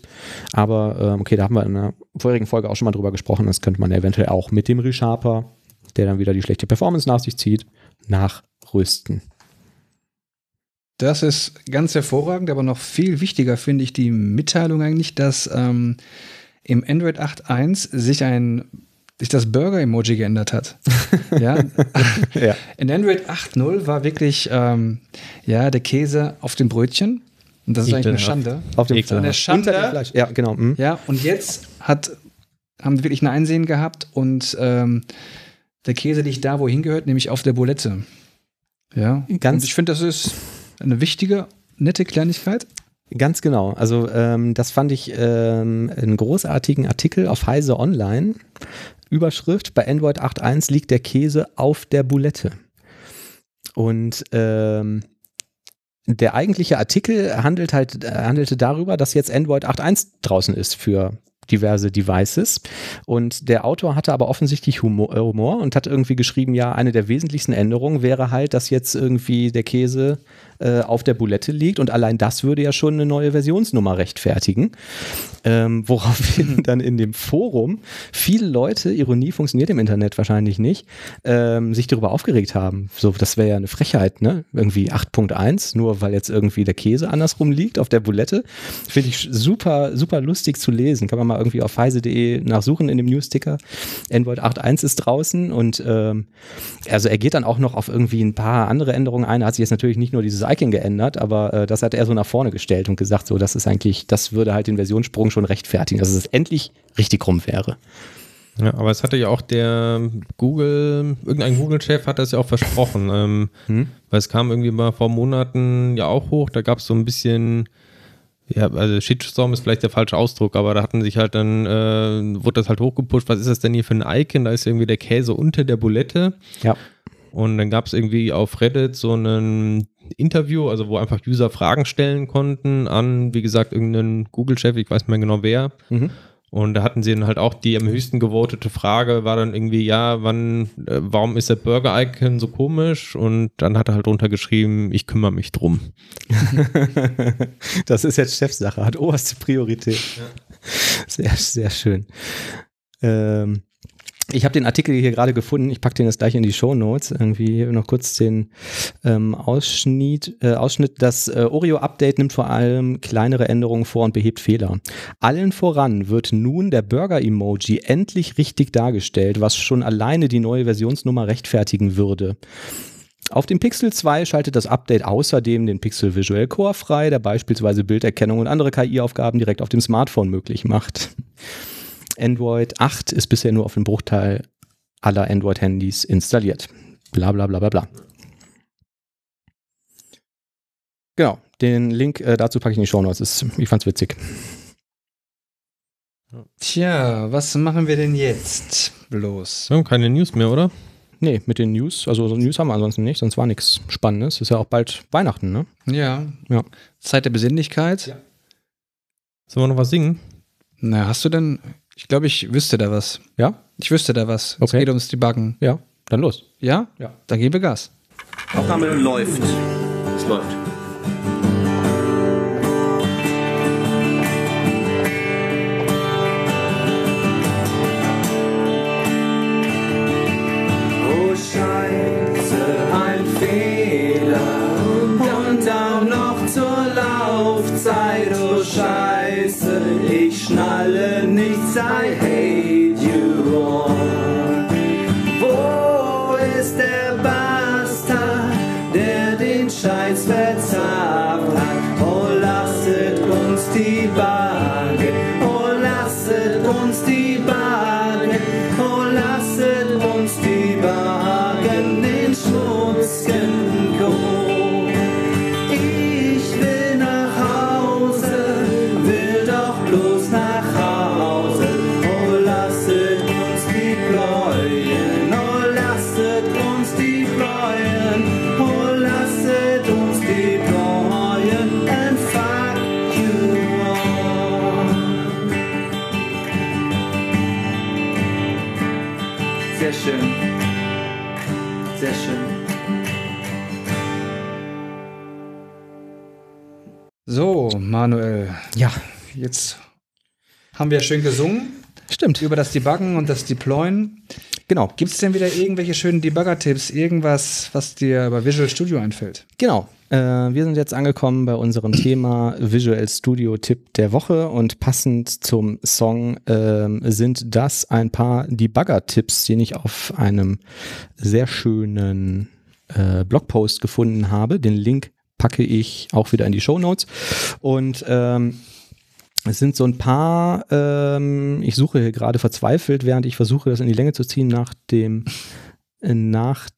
Aber ähm, okay, da haben wir in der vorigen Folge auch schon mal drüber gesprochen. Das könnte man eventuell auch mit dem Resharper, der dann wieder die schlechte Performance nach sich zieht, nachrüsten. Das ist ganz hervorragend, aber noch viel wichtiger finde ich die Mitteilung eigentlich, dass ähm, im Android 8.1 sich ein sich das Burger-Emoji geändert hat. ja? Ja. In Android 8.0 war wirklich ähm, ja, der Käse auf dem Brötchen. Und das ist eigentlich eine. Schande. Auf dem Ekelhaft. Eine Schande. Unter dem Fleisch. Ja, genau. mhm. Ja, und jetzt hat, haben sie wirklich ein Einsehen gehabt und ähm, der Käse liegt da, wo er hingehört, nämlich auf der Bulette. Ja, Ganz- und ich finde, das ist eine wichtige, nette Kleinigkeit. Ganz genau. Also ähm, das fand ich ähm, einen großartigen Artikel auf Heise Online. Überschrift, bei Android 8.1 liegt der Käse auf der Bulette. Und ähm, der eigentliche Artikel handelt halt, äh, handelte darüber, dass jetzt Android 8.1 draußen ist für diverse Devices. Und der Autor hatte aber offensichtlich Humor, äh, Humor und hat irgendwie geschrieben, ja, eine der wesentlichsten Änderungen wäre halt, dass jetzt irgendwie der Käse äh, auf der Bulette liegt und allein das würde ja schon eine neue Versionsnummer rechtfertigen. Ähm, woraufhin dann in dem Forum viele Leute, Ironie funktioniert im Internet wahrscheinlich nicht, ähm, sich darüber aufgeregt haben. So, das wäre ja eine Frechheit, ne? Irgendwie 8.1, nur weil jetzt irgendwie der Käse andersrum liegt auf der Bulette. Finde ich super, super lustig zu lesen. Kann man mal irgendwie auf heise.de nachsuchen in dem Newsticker. Android 8.1 ist draußen und ähm, also er geht dann auch noch auf irgendwie ein paar andere Änderungen ein. Er hat sich jetzt natürlich nicht nur dieses Icon geändert, aber äh, das hat er so nach vorne gestellt und gesagt, so, das ist eigentlich, das würde halt den Versionssprung schon rechtfertigen, dass es endlich richtig rum wäre. Ja, aber es hatte ja auch der Google, irgendein Google-Chef hat das ja auch versprochen. Ähm, Hm? Weil es kam irgendwie mal vor Monaten ja auch hoch, da gab es so ein bisschen, ja, also Shitstorm ist vielleicht der falsche Ausdruck, aber da hatten sich halt dann, äh, wurde das halt hochgepusht, was ist das denn hier für ein Icon? Da ist irgendwie der Käse unter der Bulette. Ja. Und dann gab es irgendwie auf Reddit so ein Interview, also wo einfach User Fragen stellen konnten an, wie gesagt, irgendeinen Google-Chef, ich weiß nicht mehr genau wer. Mhm. Und da hatten sie dann halt auch die am höchsten gewotete Frage, war dann irgendwie, ja, wann, äh, warum ist der Burger-Icon so komisch? Und dann hat er halt drunter geschrieben, ich kümmere mich drum. das ist jetzt Chefsache, hat oberste Priorität. Sehr, sehr schön. Ähm, ich habe den Artikel hier gerade gefunden. Ich packe den jetzt gleich in die Show Notes. Irgendwie noch kurz den ähm, Ausschnitt, äh, Ausschnitt. Das äh, Oreo-Update nimmt vor allem kleinere Änderungen vor und behebt Fehler. Allen voran wird nun der Burger-Emoji endlich richtig dargestellt, was schon alleine die neue Versionsnummer rechtfertigen würde. Auf dem Pixel 2 schaltet das Update außerdem den Pixel Visual Core frei, der beispielsweise Bilderkennung und andere KI-Aufgaben direkt auf dem Smartphone möglich macht. Android 8 ist bisher nur auf dem Bruchteil aller Android-Handys installiert. Bla bla bla bla bla. Genau, den Link äh, dazu packe ich in die Show Notes. Ist- Ich fand's witzig. Tja, was machen wir denn jetzt bloß? Wir haben keine News mehr, oder? Nee, mit den News, also so News haben wir ansonsten nicht, sonst war nichts Spannendes. Ist ja auch bald Weihnachten, ne? Ja. Ja. Zeit der Besinnlichkeit. Sollen wir noch was singen? Na, hast du denn? Ich glaube, ich wüsste da was. Ja? Ich wüsste da was. Es Okay. geht ums Debuggen. Ja, dann los. Ja? Ja. Dann geben wir Gas. Aufnahme läuft. Es läuft. I hate jetzt haben wir schön gesungen stimmt. über das Debuggen und das Deployen. Genau. Gibt es denn wieder irgendwelche schönen Debugger-Tipps? Irgendwas, was dir über Visual Studio einfällt? Genau. Äh, wir sind jetzt angekommen bei unserem Thema Visual Studio Tipp der Woche und passend zum Song ähm, sind das ein paar Debugger-Tipps, den ich auf einem sehr schönen äh, Blogpost gefunden habe. Den Link packe ich auch wieder in die Show Notes. Und ähm, es sind so ein paar, ähm, ich suche hier gerade verzweifelt, während ich versuche, das in die Länge zu ziehen, nach dem, äh, nach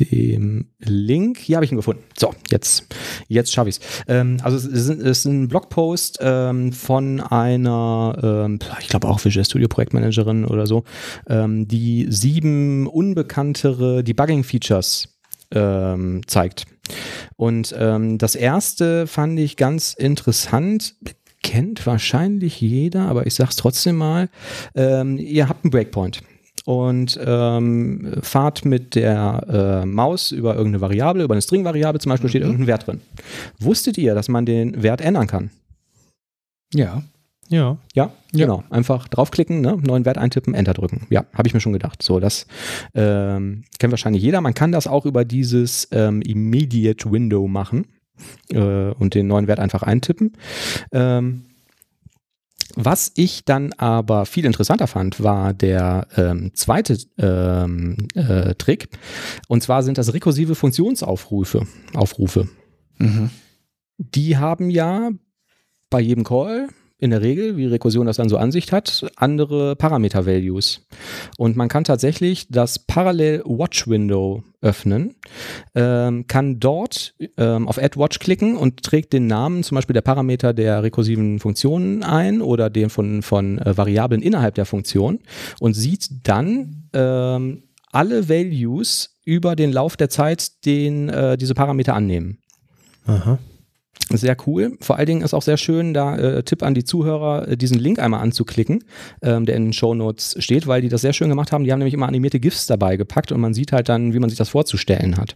dem Link. Hier habe ich ihn gefunden. So, jetzt, jetzt schaffe ich ähm, Also es ist, es ist ein Blogpost ähm, von einer, ähm, ich glaube auch Visual Studio Projektmanagerin oder so, ähm, die sieben unbekanntere Debugging-Features ähm, zeigt. Und ähm, das erste fand ich ganz interessant. Kennt wahrscheinlich jeder, aber ich sag's trotzdem mal. Ähm, ihr habt einen Breakpoint und ähm, fahrt mit der äh, Maus über irgendeine Variable, über eine String-Variable zum Beispiel steht irgendein Wert drin. Wusstet ihr, dass man den Wert ändern kann? Ja. Ja. Ja, Ja. genau. Einfach draufklicken, ne? neuen Wert eintippen, Enter drücken. Ja, habe ich mir schon gedacht. So, das ähm, kennt wahrscheinlich jeder. Man kann das auch über dieses ähm, Immediate Window machen äh, und den neuen Wert einfach eintippen. Ähm, was ich dann aber viel interessanter fand, war der ähm, zweite ähm, äh, Trick. Und zwar sind das rekursive Funktionsaufrufe. Aufrufe. Mhm. Die haben ja bei jedem Call in der Regel, wie Rekursion das dann so Ansicht hat, andere Parameter-Values. Und man kann tatsächlich das Parallel-Watch-Window öffnen, ähm, kann dort ähm, auf Add Watch klicken und trägt den Namen zum Beispiel der Parameter der rekursiven Funktionen ein oder den von, von äh, Variablen innerhalb der Funktion und sieht dann ähm, alle Values über den Lauf der Zeit, den äh, diese Parameter annehmen. Aha. Sehr cool. Vor allen Dingen ist auch sehr schön, da äh, Tipp an die Zuhörer, äh, diesen Link einmal anzuklicken, ähm, der in den Show Notes steht, weil die das sehr schön gemacht haben. Die haben nämlich immer animierte GIFs dabei gepackt und man sieht halt dann, wie man sich das vorzustellen hat.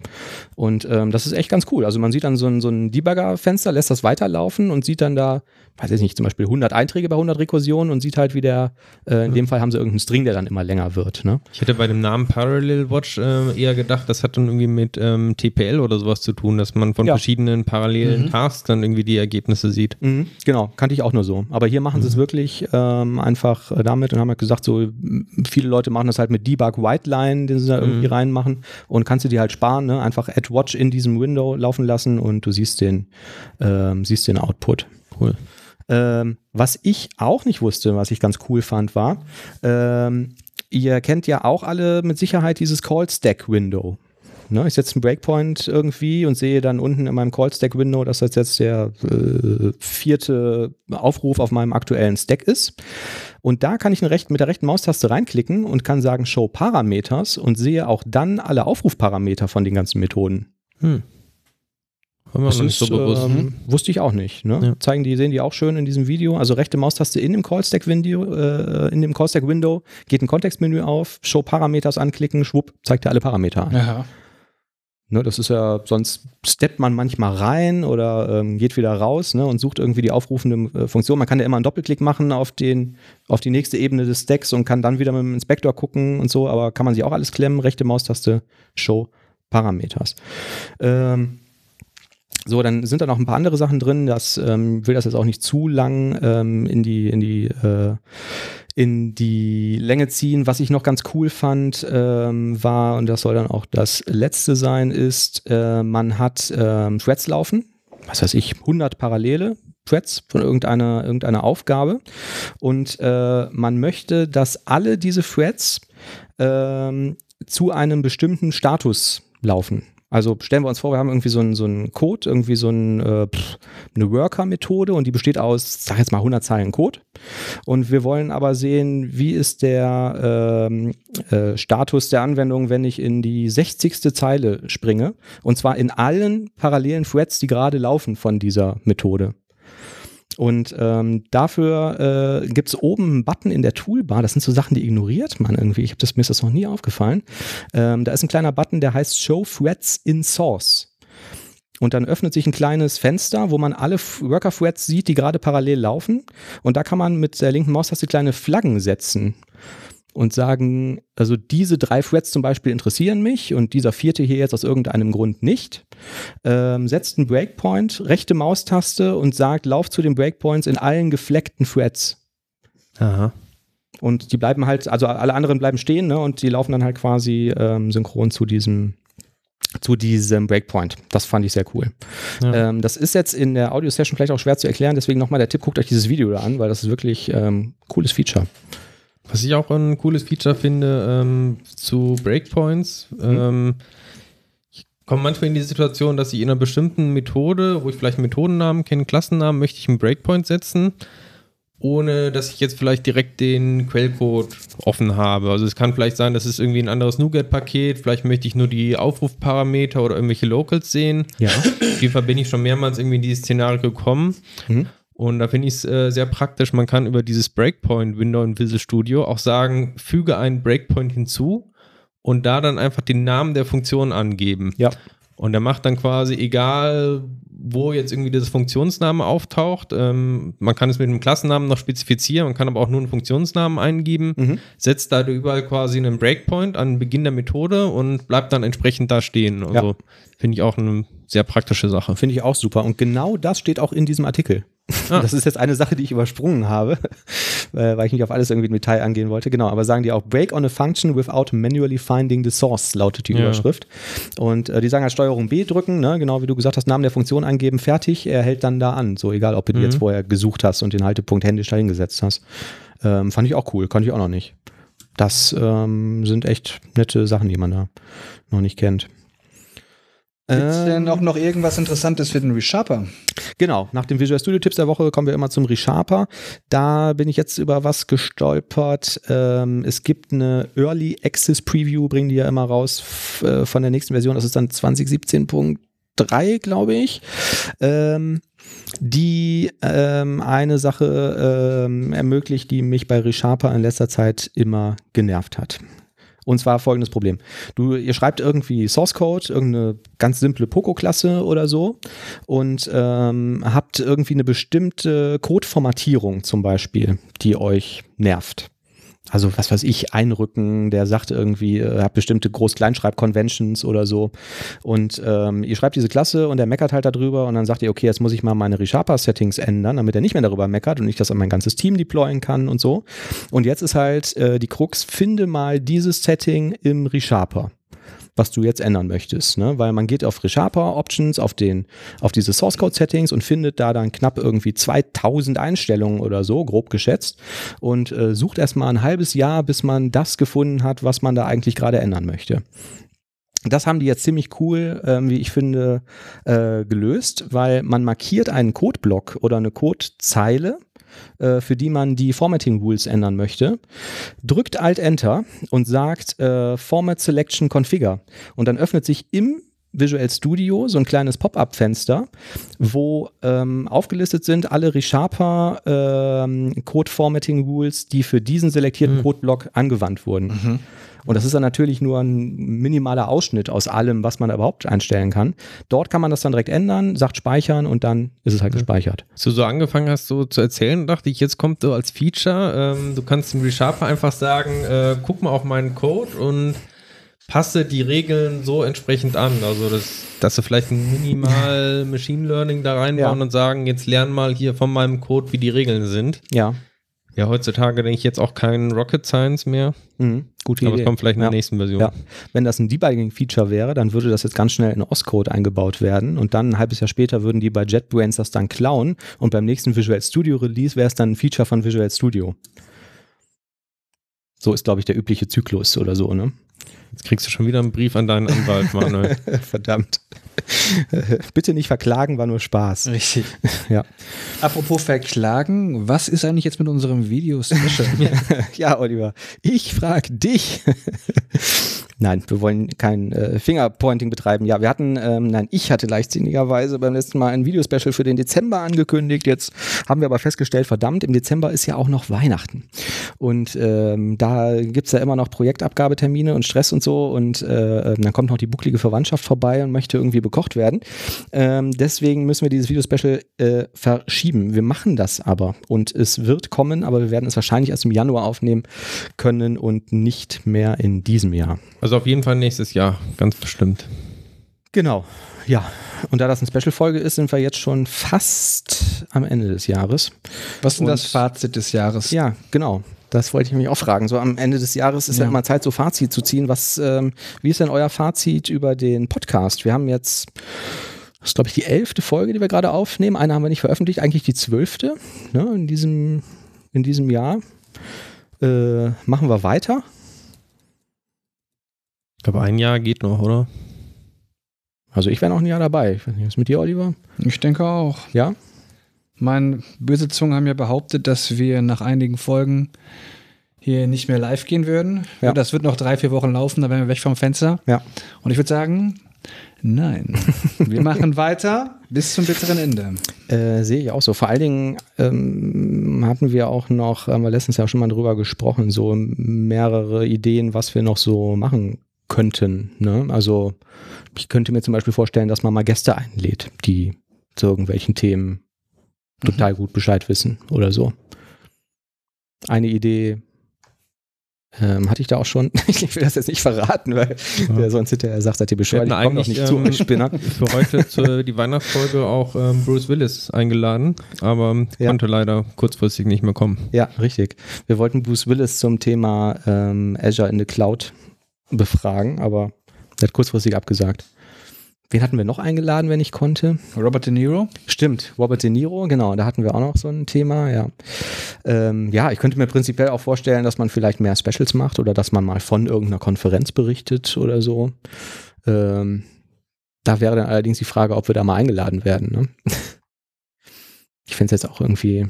Und ähm, das ist echt ganz cool. Also man sieht dann so ein, so ein Debugger-Fenster, lässt das weiterlaufen und sieht dann da, weiß ich nicht, zum Beispiel 100 Einträge bei 100 Rekursionen und sieht halt, wie der, äh, in dem Fall haben sie irgendeinen String, der dann immer länger wird. Ne? Ich hätte bei dem Namen Parallel Watch äh, eher gedacht, das hat dann irgendwie mit ähm, TPL oder sowas zu tun, dass man von Ja. verschiedenen parallelen Tasks dann irgendwie die Ergebnisse sieht. Mhm, genau, kannte ich auch nur so. Aber hier machen sie es wirklich ähm, einfach äh, damit und haben halt gesagt, so viele Leute machen das halt mit Debug Whiteline, den sie da irgendwie reinmachen und kannst du dir halt sparen, ne? einfach Add Watch in diesem Window laufen lassen und du siehst den, ähm, siehst den Output. Cool. Ähm, was ich auch nicht wusste, was ich ganz cool fand, war, ähm, ihr kennt ja auch alle mit Sicherheit dieses Call Stack Window. Ne, ich setze einen Breakpoint irgendwie und sehe dann unten in meinem Call Stack Window, dass das jetzt der äh, vierte Aufruf auf meinem aktuellen Stack ist. Und da kann ich recht, mit der rechten Maustaste reinklicken und kann sagen Show Parameters und sehe auch dann alle Aufrufparameter von den ganzen Methoden. Hm. Das nicht so ist, bewusst. ähm, wusste ich auch nicht. Ne? Ja. Zeigen die, sehen die auch schön in diesem Video. Also rechte Maustaste in dem Callstack Window, äh, in dem Callstack Window geht ein Kontextmenü auf, Show Parameters anklicken, schwupp, zeigt er alle Parameter an. Ja. Ne, das ist ja, sonst steppt man manchmal rein oder ähm, geht wieder raus ne, und sucht irgendwie die aufrufende äh, Funktion. Man kann ja immer einen Doppelklick machen auf, den, auf die nächste Ebene des Stacks und kann dann wieder mit dem Inspektor gucken und so, aber kann man sich auch alles klemmen. Rechte Maustaste, Show Parameters. Ähm, so, dann sind da noch ein paar andere Sachen drin. Das ähm, will das jetzt auch nicht zu lang ähm, in die in die äh, in die Länge ziehen. Was ich noch ganz cool fand, ähm, war und das soll dann auch das letzte sein, ist, äh, man hat ähm, Threads laufen. Was weiß ich, 100 parallele Threads von irgendeiner irgendeiner Aufgabe und äh, man möchte, dass alle diese Threads ähm, zu einem bestimmten Status laufen. Also stellen wir uns vor, wir haben irgendwie so einen, so einen Code, irgendwie so einen, äh, pff, eine Worker-Methode und die besteht aus, sag jetzt mal 100 Zeilen Code. Und wir wollen aber sehen, wie ist der ähm, äh, Status der Anwendung, wenn ich in die 60. Zeile springe. Und zwar in allen parallelen Threads, die gerade laufen von dieser Methode. Und ähm, dafür äh, gibt oben einen Button in der Toolbar. Das sind so Sachen, die ignoriert man irgendwie. Ich habe das mir ist das noch nie aufgefallen. Ähm, da ist ein kleiner Button, der heißt Show Threads in Source. und dann öffnet sich ein kleines Fenster, wo man alle F- Worker-Threads sieht, die gerade parallel laufen. Und da kann man mit der linken Maustaste kleine Flaggen setzen und sagen, also diese drei Threads zum Beispiel interessieren mich und dieser vierte hier jetzt aus irgendeinem Grund nicht. Ähm, setzt einen Breakpoint, rechte Maustaste und sagt, lauf zu den Breakpoints in allen gefleckten Threads. Aha. Und die bleiben halt, also alle anderen bleiben stehen, ne? Und die laufen dann halt quasi ähm, synchron zu diesem zu diesem Breakpoint. Das fand ich sehr cool. Ja. Ähm, das ist jetzt in der Audio-Session vielleicht auch schwer zu erklären, deswegen nochmal der Tipp, guckt euch dieses Video da an, weil das ist wirklich ähm, cooles Feature. Was ich auch ein cooles Feature finde ähm, zu Breakpoints. Ähm, ich komme manchmal in die Situation, dass ich in einer bestimmten Methode, wo ich vielleicht einen Methodennamen kenne, Klassennamen, möchte ich einen Breakpoint setzen, ohne dass ich jetzt vielleicht direkt den Quellcode offen habe. Also es kann vielleicht sein, das ist irgendwie ein anderes NuGet-Paket, vielleicht möchte ich nur die Aufrufparameter oder irgendwelche Locals sehen. Ja. Auf jeden Fall bin ich schon mehrmals irgendwie in dieses Szenario gekommen. Mhm. Und da finde ich es äh, sehr praktisch. Man kann über dieses Breakpoint-Window in Visual Studio auch sagen, füge einen Breakpoint hinzu und da dann einfach den Namen der Funktion angeben. Ja. Und er macht dann quasi, egal wo jetzt irgendwie dieses Funktionsname auftaucht, ähm, man kann es mit einem Klassennamen noch spezifizieren, man kann aber auch nur einen Funktionsnamen eingeben, Mhm. setzt da überall quasi einen Breakpoint an Beginn der Methode und bleibt dann entsprechend da stehen. Also Ja. finde ich auch eine sehr praktische Sache. Finde ich auch super. Und genau das steht auch in diesem Artikel. Ah. Das ist jetzt eine Sache, die ich übersprungen habe, weil ich nicht auf alles irgendwie im Detail angehen wollte. Genau, aber sagen die auch, break on a function without manually finding the source, lautet die Ja. Überschrift. Und äh, die sagen halt Steuerung B drücken, ne? genau wie du gesagt hast, Namen der Funktion angeben, fertig, er hält dann da an. So egal, ob du die Mhm. jetzt vorher gesucht hast und den Haltepunkt händisch dahingesetzt hast. Ähm, fand ich auch cool, kannte ich auch noch nicht. Das ähm, sind echt nette Sachen, die man da noch nicht kennt. Gibt es denn Ähm, auch noch irgendwas Interessantes für den Resharper? Genau, nach den Visual Studio Tipps der Woche kommen wir immer zum Resharper. Da bin ich jetzt über was gestolpert. Ähm, es gibt eine Early Access Preview, bringen die ja immer raus äh, von der nächsten Version. Das ist dann 2017.3, glaube ich. Ähm, die eine Sache ermöglicht, die mich bei Resharper in letzter Zeit immer genervt hat. Und zwar folgendes Problem. Du, ihr schreibt irgendwie Source Code, irgendeine ganz simple Poco-Klasse oder so und ähm, habt irgendwie eine bestimmte Codeformatierung zum Beispiel, die euch nervt. Also was weiß ich, einrücken, der sagt irgendwie, äh, habt bestimmte Groß-Kleinschreib-Conventions oder so. Und ähm, ihr schreibt diese Klasse und er meckert halt darüber und dann sagt ihr, okay, jetzt muss ich mal meine ReSharper-Settings ändern, damit er nicht mehr darüber meckert und ich das an mein ganzes Team deployen kann und so. Und jetzt ist halt äh, die Krux, finde mal dieses Setting im ReSharper was du jetzt ändern möchtest, ne? weil man geht auf ReSharper Options, auf den, auf diese Source Code Settings und findet da dann knapp irgendwie 2000 Einstellungen oder so, grob geschätzt und äh, sucht erstmal ein halbes Jahr, bis man das gefunden hat, was man da eigentlich gerade ändern möchte. Das haben die jetzt ziemlich cool, ähm, wie ich finde, äh, gelöst, weil man markiert einen Codeblock oder eine Codezeile, äh, für die man die Formatting Rules ändern möchte, drückt Alt Enter und sagt äh, Format Selection Configure. Und dann öffnet sich im Visual Studio so ein kleines Pop-up-Fenster, wo ähm, aufgelistet sind alle ReSharper ähm, Code Formatting Rules, die für diesen selektierten Codeblock angewandt wurden. Und das ist dann natürlich nur ein minimaler Ausschnitt aus allem, was man da überhaupt einstellen kann. Dort kann man das dann direkt ändern, sagt speichern und dann ist es halt gespeichert. Als du so angefangen hast, so zu erzählen, dachte ich, jetzt kommt so als Feature, ähm, du kannst dem ReSharper einfach sagen, äh, guck mal auf meinen Code und passe die Regeln so entsprechend an. Also, das, dass du vielleicht ein minimal Machine Learning da reinbauen Ja. und sagen, jetzt lern mal hier von meinem Code, wie die Regeln sind. Ja, Ja, heutzutage denke ich jetzt auch kein Rocket Science mehr, mhm. gute aber Idee. es kommt vielleicht in ja. der nächsten Version. Ja. Wenn das ein Debugging-Feature wäre, dann würde das jetzt ganz schnell in OS-Code eingebaut werden und dann ein halbes Jahr später würden die bei JetBrains das dann klauen und beim nächsten Visual Studio Release wäre es dann ein Feature von Visual Studio. So ist, glaube ich, der übliche Zyklus oder so, ne? Jetzt kriegst du schon wieder einen Brief an deinen Anwalt, Manuel. Verdammt. Bitte nicht verklagen, war nur Spaß. Richtig. Ja. Apropos verklagen, was ist eigentlich jetzt mit unserem Video-Special? ja, Oliver, ich frag dich. Nein, wir wollen kein äh, Fingerpointing betreiben. Ja, wir hatten, ähm, nein, ich hatte leichtsinnigerweise beim letzten Mal ein Videospecial für den Dezember angekündigt. Jetzt haben wir aber festgestellt, verdammt, im Dezember ist ja auch noch Weihnachten. Und ähm, da gibt's ja immer noch Projektabgabetermine und Stress und so. Und äh, dann kommt noch die bucklige Verwandtschaft vorbei und möchte irgendwie bekocht werden. Ähm, deswegen müssen wir dieses Videospecial äh, verschieben. Wir machen das aber. Und es wird kommen, aber wir werden es wahrscheinlich erst im Januar aufnehmen können und nicht mehr in diesem Jahr. Also auf jeden Fall nächstes Jahr, ganz bestimmt. Genau, ja. Und da das eine Special-Folge ist, sind wir jetzt schon fast am Ende des Jahres. Was ist denn das Fazit des Jahres? Ja, genau. Das wollte ich mich auch fragen. So am Ende des Jahres ist ja, Ja. immer Zeit, so Fazit zu ziehen. Was, ähm, wie ist denn euer Fazit über den Podcast? Wir haben jetzt, das ist glaube ich die elfte Folge, die wir gerade aufnehmen. Eine haben wir nicht veröffentlicht, eigentlich die zwölfte ne, in, diesem, in diesem Jahr. Äh, machen wir weiter? Ich glaube, ein Jahr geht noch, oder? Also ich wäre noch ein Jahr dabei. Ich weiß nicht, was ist mit dir, Oliver? Ich denke auch. Ja? Meine böse Zungen haben ja behauptet, dass wir nach einigen Folgen hier nicht mehr live gehen würden. Ja. Das wird noch drei, vier Wochen laufen, dann wären wir weg vom Fenster. Ja. Und ich würde sagen, nein. wir machen weiter bis zum bitteren Ende. Äh, sehe ich auch so. Vor allen Dingen ähm, hatten wir auch noch, haben wir letztens ja schon mal drüber gesprochen, so mehrere Ideen, was wir noch so machen könnten. Ne? Also ich könnte mir zum Beispiel vorstellen, dass man mal Gäste einlädt, die zu irgendwelchen Themen total gut Bescheid wissen oder so. Eine Idee ähm, hatte ich da auch schon. ich will das jetzt nicht verraten, weil der sonst hinterher sagt, seid ihr bescheuert, ich komme eigentlich nicht zu ähm, euch, Spinner. für heute zu die Weihnachtsfolge auch ähm, Bruce Willis eingeladen, aber Ja. konnte leider kurzfristig nicht mehr kommen. Ja, richtig. Wir wollten Bruce Willis zum Thema ähm, Azure in the Cloud befragen, aber er hat kurzfristig abgesagt. Wen hatten wir noch eingeladen, wenn ich konnte? Robert De Niro? Stimmt, Robert De Niro, genau, da hatten wir auch noch so ein Thema, ja. Ähm, ja, ich könnte mir prinzipiell auch vorstellen, dass man vielleicht mehr Specials macht oder dass man mal von irgendeiner Konferenz berichtet oder so. Ähm, da wäre dann allerdings die Frage, ob wir da mal eingeladen werden. Ne? Ich finde es jetzt auch irgendwie,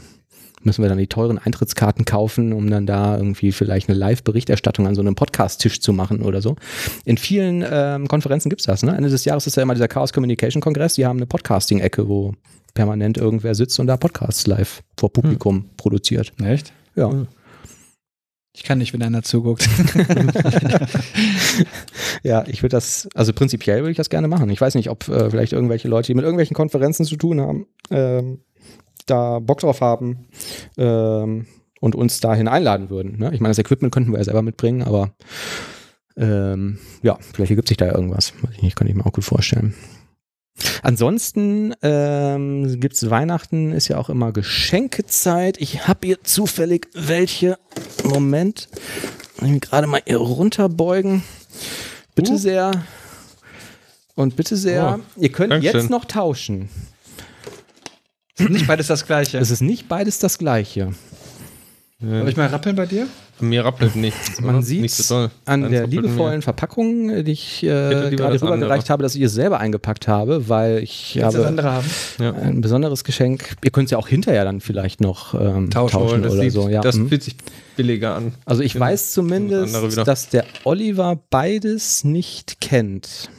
müssen wir dann die teuren Eintrittskarten kaufen, um dann da irgendwie vielleicht eine Live-Berichterstattung an so einem Podcast-Tisch zu machen oder so. In vielen ähm, Konferenzen gibt's das. Ne? Ende des Jahres ist ja immer dieser Chaos Communication Kongress. Die haben eine Podcasting-Ecke, wo permanent irgendwer sitzt und da Podcasts live vor Publikum produziert. Echt? Ja. Ich kann nicht, wenn einer zuguckt. Ja, ich würde das, also prinzipiell würde ich das gerne machen. Ich weiß nicht, ob äh, vielleicht irgendwelche Leute, die mit irgendwelchen Konferenzen zu tun haben, ähm, da Bock drauf haben ähm, und uns dahin einladen würden. Ne? Ich meine, das Equipment könnten wir ja selber mitbringen, aber ähm, ja, vielleicht ergibt sich da ja irgendwas. Weiß ich nicht, kann ich mir auch gut vorstellen. Ansonsten ähm, gibt es Weihnachten, ist ja auch immer Geschenkezeit. Ich habe hier zufällig welche. Moment. Gerade mal hier runterbeugen. Bitte sehr. Und bitte sehr. Oh, ihr könnt Dankeschön. jetzt noch tauschen. Nicht beides das Gleiche. Es ist nicht beides das gleiche. Soll ich mal rappeln bei dir? Mir rappelt nichts. Man sieht nicht so an Deins der liebevollen mir. Verpackung, die ich äh, gerade rübergereicht habe, dass ich es selber eingepackt habe, weil ich das habe andere haben? ein besonderes Geschenk. Ihr könnt es ja auch hinterher dann vielleicht noch ähm, Tauschen. tauschen, das oder sieht, so. Ja. Das mhm. fühlt sich billiger an. Also ich Genau. weiß zumindest, dass der Oliver beides nicht kennt.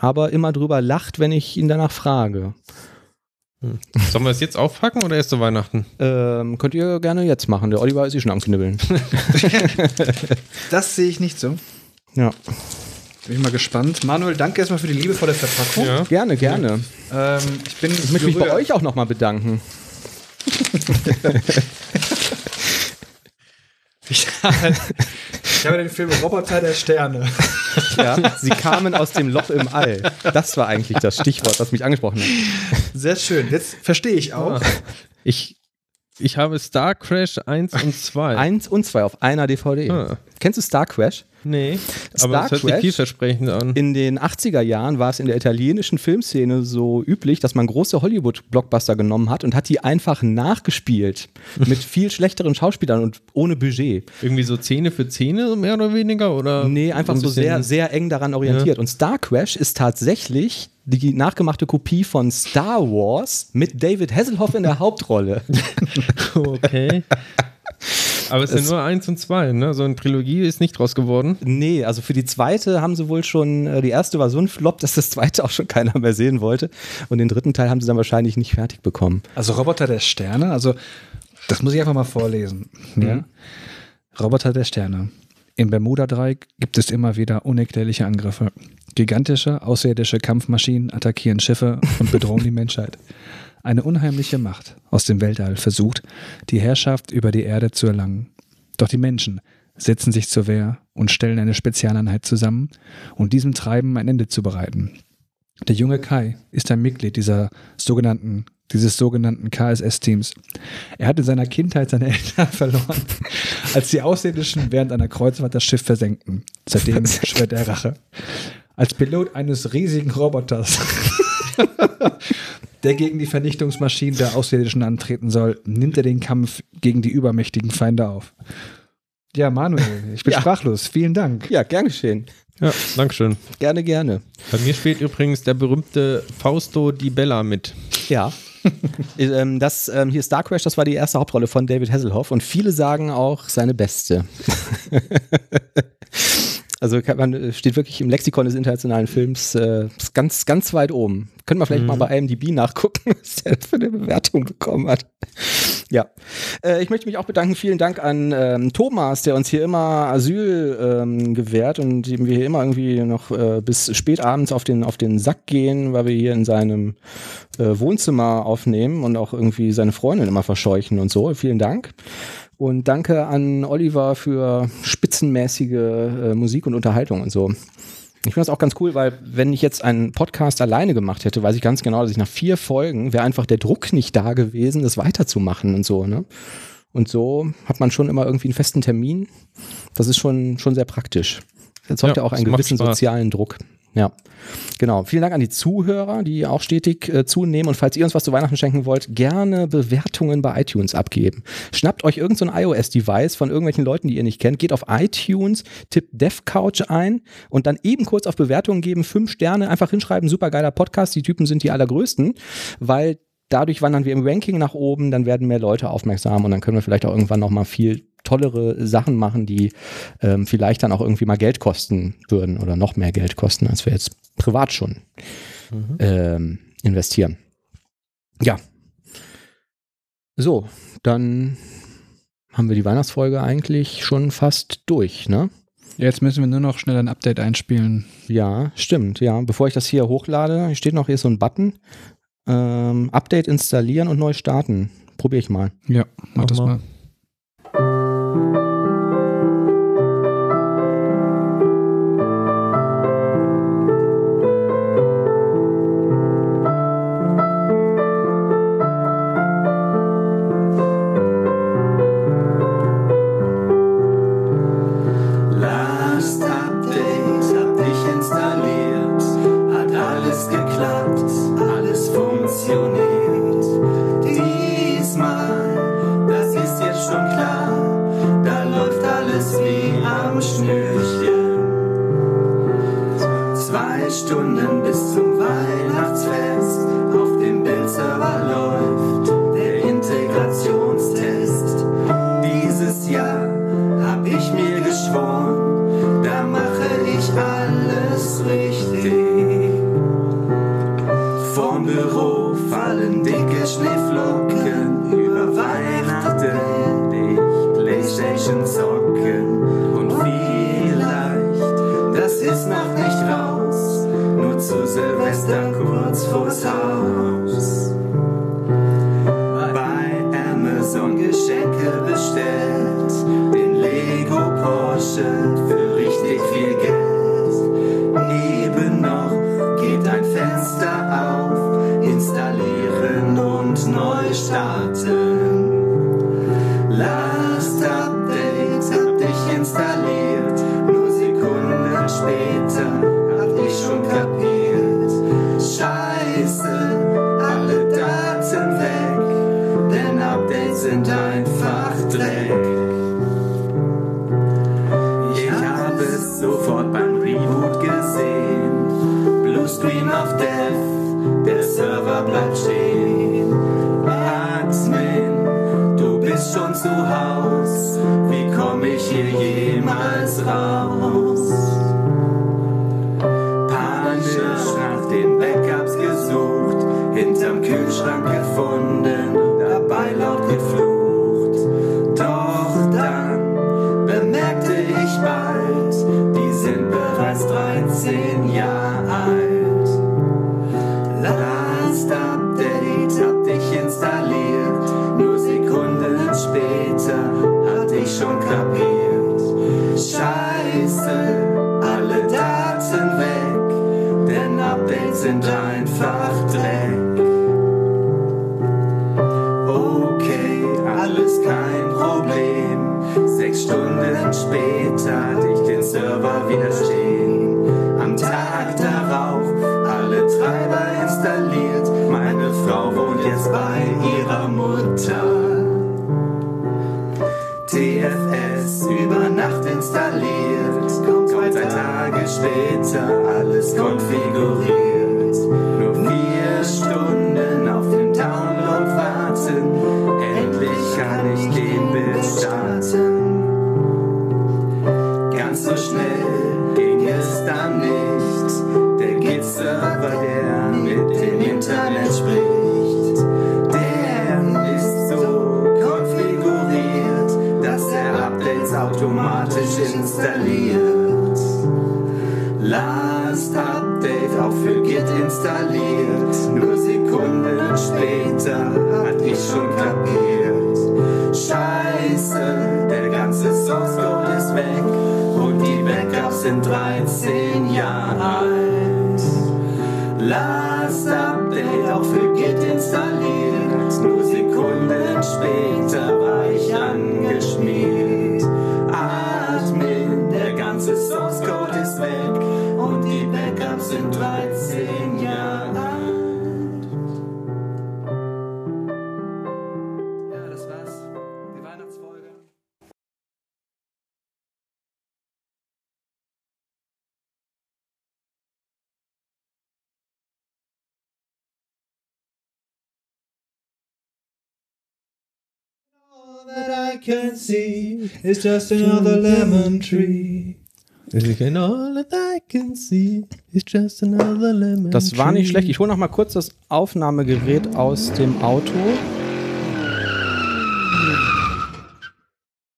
Aber immer drüber lacht, wenn ich ihn danach frage. Sollen wir es jetzt aufpacken oder erst zu Weihnachten? Ähm, könnt ihr gerne jetzt machen. Der Oliver ist eh schon am Knibbeln. Das sehe ich nicht so. ja. Bin ich mal gespannt. Manuel, danke erstmal für die liebevolle Verpackung. Ja. Gerne, gerne. Ähm, ich bin Ich möchte mich bei euch auch nochmal bedanken. Ich habe, ich habe den Film Roboter der Sterne. Ja, sie kamen aus dem Loch im All. Das war eigentlich das Stichwort, das mich angesprochen hat. Sehr schön. Jetzt verstehe ich auch. Ich, ich habe Star Crash 1 und 2. Eins und zwei auf einer DVD. Ah. Kennst du Star Crash? Nee, Star aber es hört sich vielversprechend an. In den 80er Jahren war es in der italienischen Filmszene so üblich, dass man große Hollywood-Blockbuster genommen hat und hat die einfach nachgespielt. mit viel schlechteren Schauspielern und ohne Budget. Irgendwie so Zähne für Zähne, so mehr oder weniger? Oder Nee, einfach ein so sehr, sehr eng daran orientiert. Und Star Crash ist tatsächlich die nachgemachte Kopie von Star Wars mit David Hasselhoff in der Hauptrolle. Okay. Aber es sind nur eins und zwei, ne? So eine Trilogie ist nicht draus geworden. Nee, also für die zweite haben sie wohl schon, äh, die erste war so ein Flop, dass das zweite auch schon keiner mehr sehen wollte. Und den dritten Teil haben sie dann wahrscheinlich nicht fertig bekommen. Also Roboter der Sterne, also das muss ich einfach mal vorlesen. Ja? Roboter der Sterne. Im Bermuda-Dreieck gibt es immer wieder unerklärliche Angriffe. Gigantische, außerirdische Kampfmaschinen attackieren Schiffe und bedrohen die Menschheit. Eine unheimliche Macht aus dem Weltall versucht, die Herrschaft über die Erde zu erlangen. Doch die Menschen setzen sich zur Wehr und stellen eine Spezialeinheit zusammen, um diesem Treiben ein Ende zu bereiten. Der junge Kai ist ein Mitglied dieser sogenannten, dieses sogenannten KSS-Teams. Er hat in seiner Kindheit seine Eltern verloren, als die Außerirdischen während einer Kreuzfahrt das Schiff versenkten. Seitdem schwört er Rache. Als Pilot eines riesigen Roboters, der gegen die Vernichtungsmaschinen der Außerirdischen antreten soll, nimmt er den Kampf gegen die übermächtigen Feinde auf. Ja, Manuel, ich bin Ja. sprachlos. Vielen Dank. Ja, gern geschehen. Ja, Dankeschön. Gerne, gerne. Bei mir spielt übrigens der berühmte Fausto Di Bella mit. Ja. ähm, das ähm, hier Star Crash, das war die erste Hauptrolle von David Hasselhoff und viele sagen auch seine beste. also man, steht wirklich im Lexikon des internationalen Films äh, ganz, ganz weit oben. Können wir vielleicht mal bei IMDb nachgucken, was der für eine Bewertung bekommen hat. Ja. Äh, ich möchte mich auch bedanken. Vielen Dank an ähm, Thomas, der uns hier immer Asyl ähm, gewährt und dem wir hier immer irgendwie noch äh, bis spät abends auf den, auf den Sack gehen, weil wir hier in seinem äh, Wohnzimmer aufnehmen und auch irgendwie seine Freundin immer verscheuchen und so. Vielen Dank. Und danke an Oliver für spitzenmäßige äh, Musik und Unterhaltung und so. Ich finde das auch ganz cool, weil wenn ich jetzt einen Podcast alleine gemacht hätte, weiß ich ganz genau, dass ich nach vier Folgen wäre einfach der Druck nicht da gewesen, das weiterzumachen und so, ne? Und so hat man schon immer irgendwie einen festen Termin. Das ist schon, schon sehr praktisch. Jetzt hat Ja, auch einen gewissen sozialen Druck. Ja, genau. Vielen Dank an die Zuhörer, die auch stetig äh, zunehmen. Und falls ihr uns was zu Weihnachten schenken wollt, gerne Bewertungen bei iTunes abgeben. Schnappt euch irgendein so iOS-Device von irgendwelchen Leuten, die ihr nicht kennt, geht auf iTunes, tippt DevCouch ein und dann eben kurz auf Bewertungen geben, fünf Sterne, einfach hinschreiben, supergeiler Podcast, die Typen sind die allergrößten, weil dadurch wandern wir im Ranking nach oben, dann werden mehr Leute aufmerksam und dann können wir vielleicht auch irgendwann noch mal viel tollere Sachen machen, die ähm, vielleicht dann auch irgendwie mal Geld kosten würden oder noch mehr Geld kosten, als wir jetzt privat schon ähm, investieren. Ja. So, dann haben wir die Weihnachtsfolge eigentlich schon fast durch, ne? Jetzt müssen wir nur noch schnell ein Update einspielen. Ja, stimmt, ja. Bevor ich das hier hochlade, hier steht noch hier so ein Button. Ähm, Update installieren und neu starten. Probiere ich mal. Ja, mach das mal. mal. Kurz später alles konfigurieren. can see is just another lemon tree. All that I can see is just another lemon. Das war nicht schlecht. Ich hole noch mal kurz das Aufnahmegerät aus dem Auto.